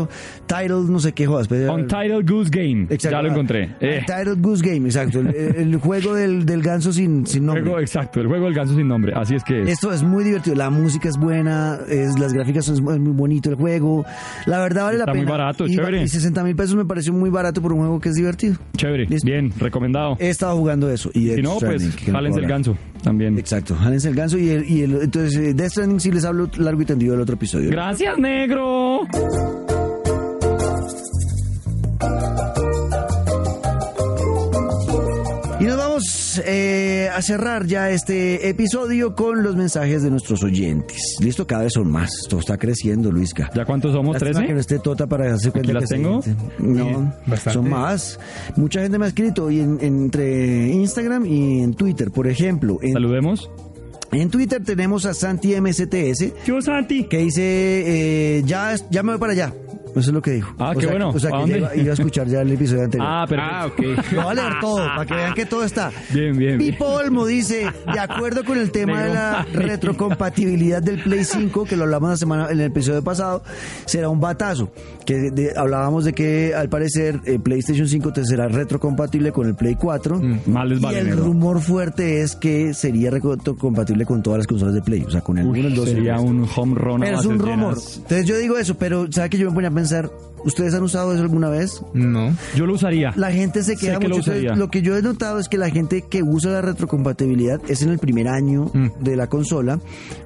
Title no sé qué jodas pero- Untitled Goose Game. Exacto. Ya lo encontré. Untitled Goose Game exacto el, el juego del, del ganso sin, sin nombre juego, exacto, el juego del ganso sin nombre. Así es que es. Esto es muy divertido, la música es buena, es, las gráficas son es muy bonito el juego. La verdad vale Está la pena. muy barato, y, chévere. Y 60 mil pesos me pareció muy barato por un juego que es divertido. Chévere. Listo. Bien, recomendado. He estado jugando eso. Y si no, pues, jálense el ganso también. Exacto, jálense el ganso y, el, y el- entonces eh, Death Stranding sí les hablo largo y tendido del otro episodio. Gracias, negro. Vamos eh, a cerrar ya este episodio con los mensajes de nuestros oyentes. Listo, cada vez son más. Esto está creciendo, Luisca. ¿Ya cuántos somos? Lástima ¿13? que no esté Tota para darse cuenta las que se- tengo? No, bastante. son más. Mucha gente me ha escrito y en- entre Instagram y en Twitter, por ejemplo. En, Saludemos. en Twitter tenemos a Santi MSTS Yo, Santi. que dice, eh, ya, ya me voy para allá. Eso es lo que dijo. Ah, O qué sea, bueno. O sea, ¿A que iba, iba a escuchar ya el episodio anterior. Ah, pero. Ah, ok. Lo voy a leer todo, para que vean que todo está. Bien, bien. bien. Pipo Olmo dice, de acuerdo con el tema de la retrocompatibilidad del Play 5, que lo hablamos la semana, en el episodio pasado, será un batazo. Que de- hablábamos de que al parecer el PlayStation 5 te será retrocompatible con el Play 4. Mal les y vale, el negro. rumor fuerte es que sería retrocompatible con todas las consolas de Play, o sea, con el Uy, 1, el 2 y el sería 3. un home run. a Pero es un rumor. llenas. Entonces yo digo eso, pero ¿sabe que yo me ponía a pensar? ¿Ustedes han usado eso alguna vez? No. Yo lo usaría. La gente se Sé queda que lo mucho. Usaría. Lo que yo he notado es que la gente que usa la retrocompatibilidad es en el primer año Mm. de la consola,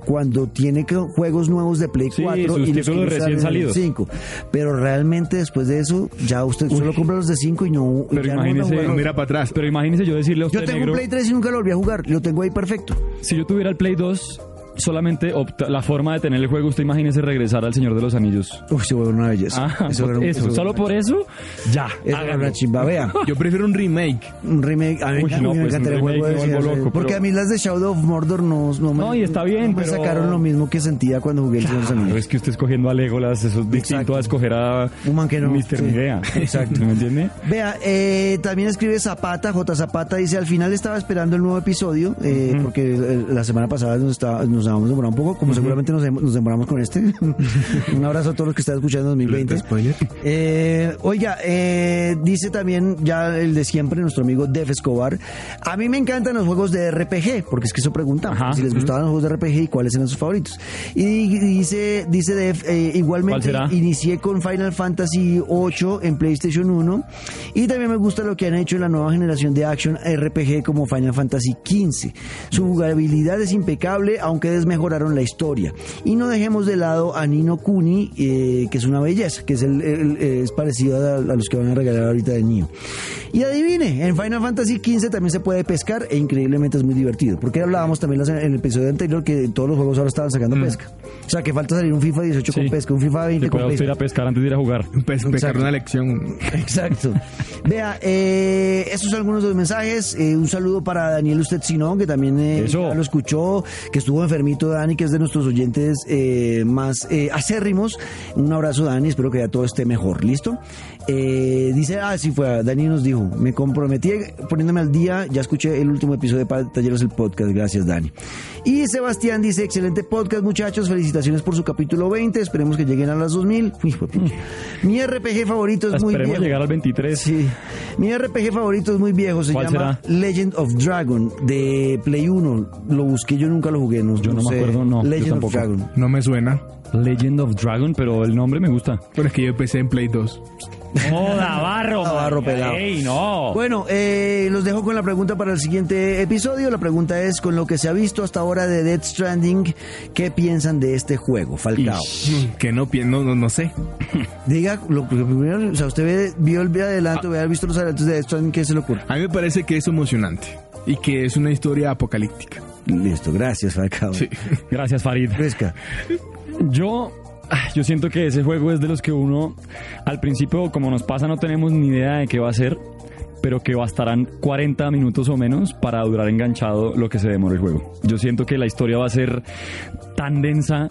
cuando tiene que- juegos nuevos de Play Sí, 4 sus y los que no recién salen en el salidos. 5. Pero realmente después de eso, ya usted solo compra los de 5 y no. Pero no imagínese- jugar. Mira para atrás. Pero imagínese yo decirle a usted, Yo tengo negro, un Play 3 y nunca lo volví a jugar. Lo tengo ahí perfecto. si yo tuviera el Play 2, solamente opta- la forma de tener el juego, usted imagínese regresar al Señor de los Anillos. Uy, se vuelve una belleza. Ah, Eso por era un- eso, eso solo por eso, ya. eso era una chimba. Vea. Yo prefiero un remake. Un remake, a mí, Uy, a mí no, me pues, encantaría un el juego remake de loco, Porque pero- a mí las de Shadow of Mordor no, no me, No, y está bien, no me pero- sacaron lo mismo que sentía cuando jugué el Señor de los Anillos. es que usted escogiendo a Legolas, eso es distinto Exacto. a escoger a Un man que no, Mr. sí. Midea. Exacto. ¿Me entiende? Vea, eh, también escribe Zapata, J. Zapata, dice, al final estaba esperando el nuevo episodio, eh, porque eh, la semana pasada nos, estaba, nos habíamos demorado un poco, como seguramente nos, nos demoramos con este. un abrazo a todos los que están escuchando en 2020. Spoiler. Eh, oiga, eh, dice también ya el de siempre, nuestro amigo Def Escobar, a mí me encantan los juegos de RPG, porque es que eso pregunta, Ajá. si les gustaban los juegos de RPG y cuáles eran sus favoritos. Y dice, dice Def, eh, igualmente inicié con Final Fantasy 8 en PlayStation 1 y también me gusta lo que han hecho en la nueva generación de action RPG como Final Fantasy 15. Su jugabilidad es impecable, aunque desmejoraron la historia. Y no dejemos de lado a Nino Kuni, eh, que es una belleza, que es, el, el- es parecido a, a los que van a regalar ahorita de Nio. Y adivine, en Final Fantasy 15 también se puede pescar e increíblemente es muy divertido. Porque hablábamos también en el episodio anterior que todos los juegos ahora estaban sacando pesca. O sea, que falta salir un FIFA 18 con pesca, un FIFA 20 Que con usted ir pesca. a pescar antes de ir a jugar. Pues, pescar Exacto. una lección. Exacto. Vea, eh, estos son algunos de los mensajes. Eh, un saludo para Daniel Usted Sinón, que también eh, ya lo escuchó, que estuvo enfermito, Dani, que es de nuestros oyentes eh, más eh, acérrimos. Un abrazo, Dani, espero que ya todo esté mejor. ¿Listo? Eh, dice, ah, sí fue, Dani nos dijo, me comprometí poniéndome al día, ya escuché el último episodio de Talleros el podcast, gracias Dani. Y Sebastián dice, excelente podcast muchachos, felicitaciones por su capítulo 20, esperemos que lleguen a las 2000. Uy, hijo de pucha. Mi RPG favorito es muy Esperemos viejo. llegar al 23. Sí. Mi RPG favorito es muy viejo, se ¿Cuál llama será? Legend of Dragon de Play 1. Lo busqué, yo nunca lo jugué, no, Yo no me sé. acuerdo, no, yo Legend of tampoco. Dragon. No me suena. Legend of Dragon, pero el nombre me gusta. Pero es que yo empecé en Play 2. ¡Oh, Navarro! Navarro pelado. ¡Ey, no! Bueno, eh, los dejo con la pregunta para el siguiente episodio. La pregunta es, con lo que se ha visto hasta ahora de Dead Stranding, ¿qué piensan de este juego, Falcao? Que no, no, no, no sé. Diga, lo, lo primero, o sea, usted ve- vio el adelanto, había visto los adelantos de Dead Stranding, ¿qué se le ocurre? A mí me parece que es emocionante y que es una historia apocalíptica. Listo, gracias, Falcao. Sí. Gracias, Farid. Fresca. Yo, ah, yo siento que ese juego es de los que uno, al principio, como nos pasa, no tenemos ni idea de qué va a ser, pero que bastarán 40 minutos o menos para durar enganchado lo que se demora el juego. Yo siento que la historia va a ser tan densa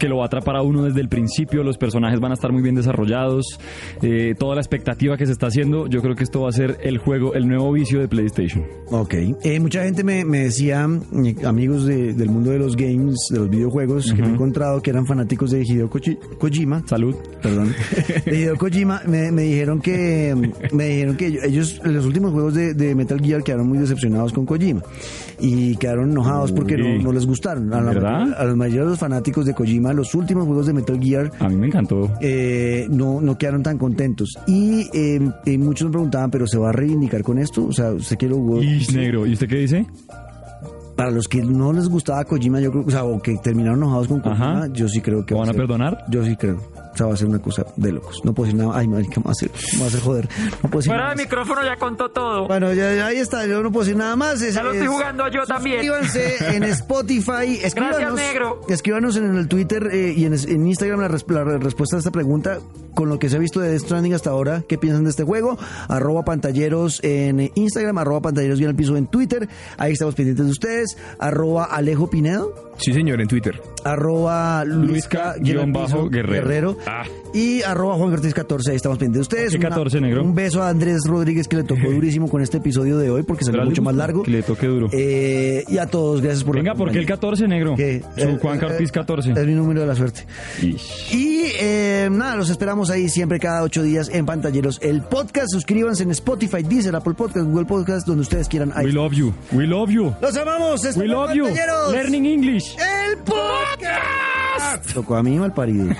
que lo va a atrapar a uno desde el principio, los personajes van a estar muy bien desarrollados, eh, toda la expectativa que se está haciendo, yo creo que esto va a ser el juego, el nuevo vicio de PlayStation. Ok. Eh, mucha gente me, me decía, eh, amigos de- del mundo de los games, de los videojuegos, que me he encontrado que eran fanáticos de Hideo Koji- Kojima. Salud. Perdón. De Hideo Kojima, me, me dijeron que me dijeron que ellos, los últimos juegos de, de Metal Gear quedaron muy decepcionados con Kojima. Y quedaron enojados porque no, les gustaron. A la, ¿Verdad? a la mayoría de los de los últimos juegos de Metal Gear A mí me encantó. eh, no, no quedaron tan contentos. Y eh, muchos me preguntaban, ¿pero se va a reivindicar con esto? O sea, ¿usted quiere jugar? Y negro, ¿y usted qué dice? Para los que no les gustaba Kojima, yo creo, o sea, o que terminaron enojados con Kojima, Ajá. yo sí creo que ¿Lo va van a perdonar? Yo sí creo. O sea, va a ser una cosa de locos. No puedo decir nada. Ay, marica, me va a hacer, me va a hacer joder. No puedo decir nada más. micrófono ya contó todo. Bueno, ya, ya ahí está. Yo no puedo decir nada más. Es- Ya lo estoy es- jugando yo también. Suscríbanse en Spotify. Escríbanos, negro. Escríbanos en el Twitter eh, y en, en Instagram la, res- la re- respuesta a esta pregunta. Con lo que se ha visto de Death Stranding hasta ahora, ¿qué piensan de este juego? Arroba pantalleros en Instagram, arroba pantalleros bien al piso en Twitter. Ahí estamos pendientes de ustedes. Arroba Alejo Pinedo. Sí, señor, en Twitter. Arroba Luisca guion Luisca-Guerrero. Guerrero. Ah. Y arroba Juan Ortiz 14. Ahí estamos pendientes de ustedes. ¿Qué 14, negro? Un beso a Andrés Rodríguez que le tocó durísimo con este episodio de hoy porque salió mucho más largo. Que le toque duro. Eh, y a todos, gracias por Venga, ¿por qué el compañía. 14, negro? ¿Qué? Su Eh, Juan eh, Carpiz 14. Es mi número de la suerte. Ish. Y eh, nada, los esperamos ahí siempre cada ocho días en Pantalleros. El podcast, suscríbanse en Spotify, Deezer, Apple Podcast, Google Podcast, donde ustedes quieran. Ahí. We love you. We love you. ¡Los amamos! Esto We love you. Learning English. ¡El podcast! Tocó a mí mal parido.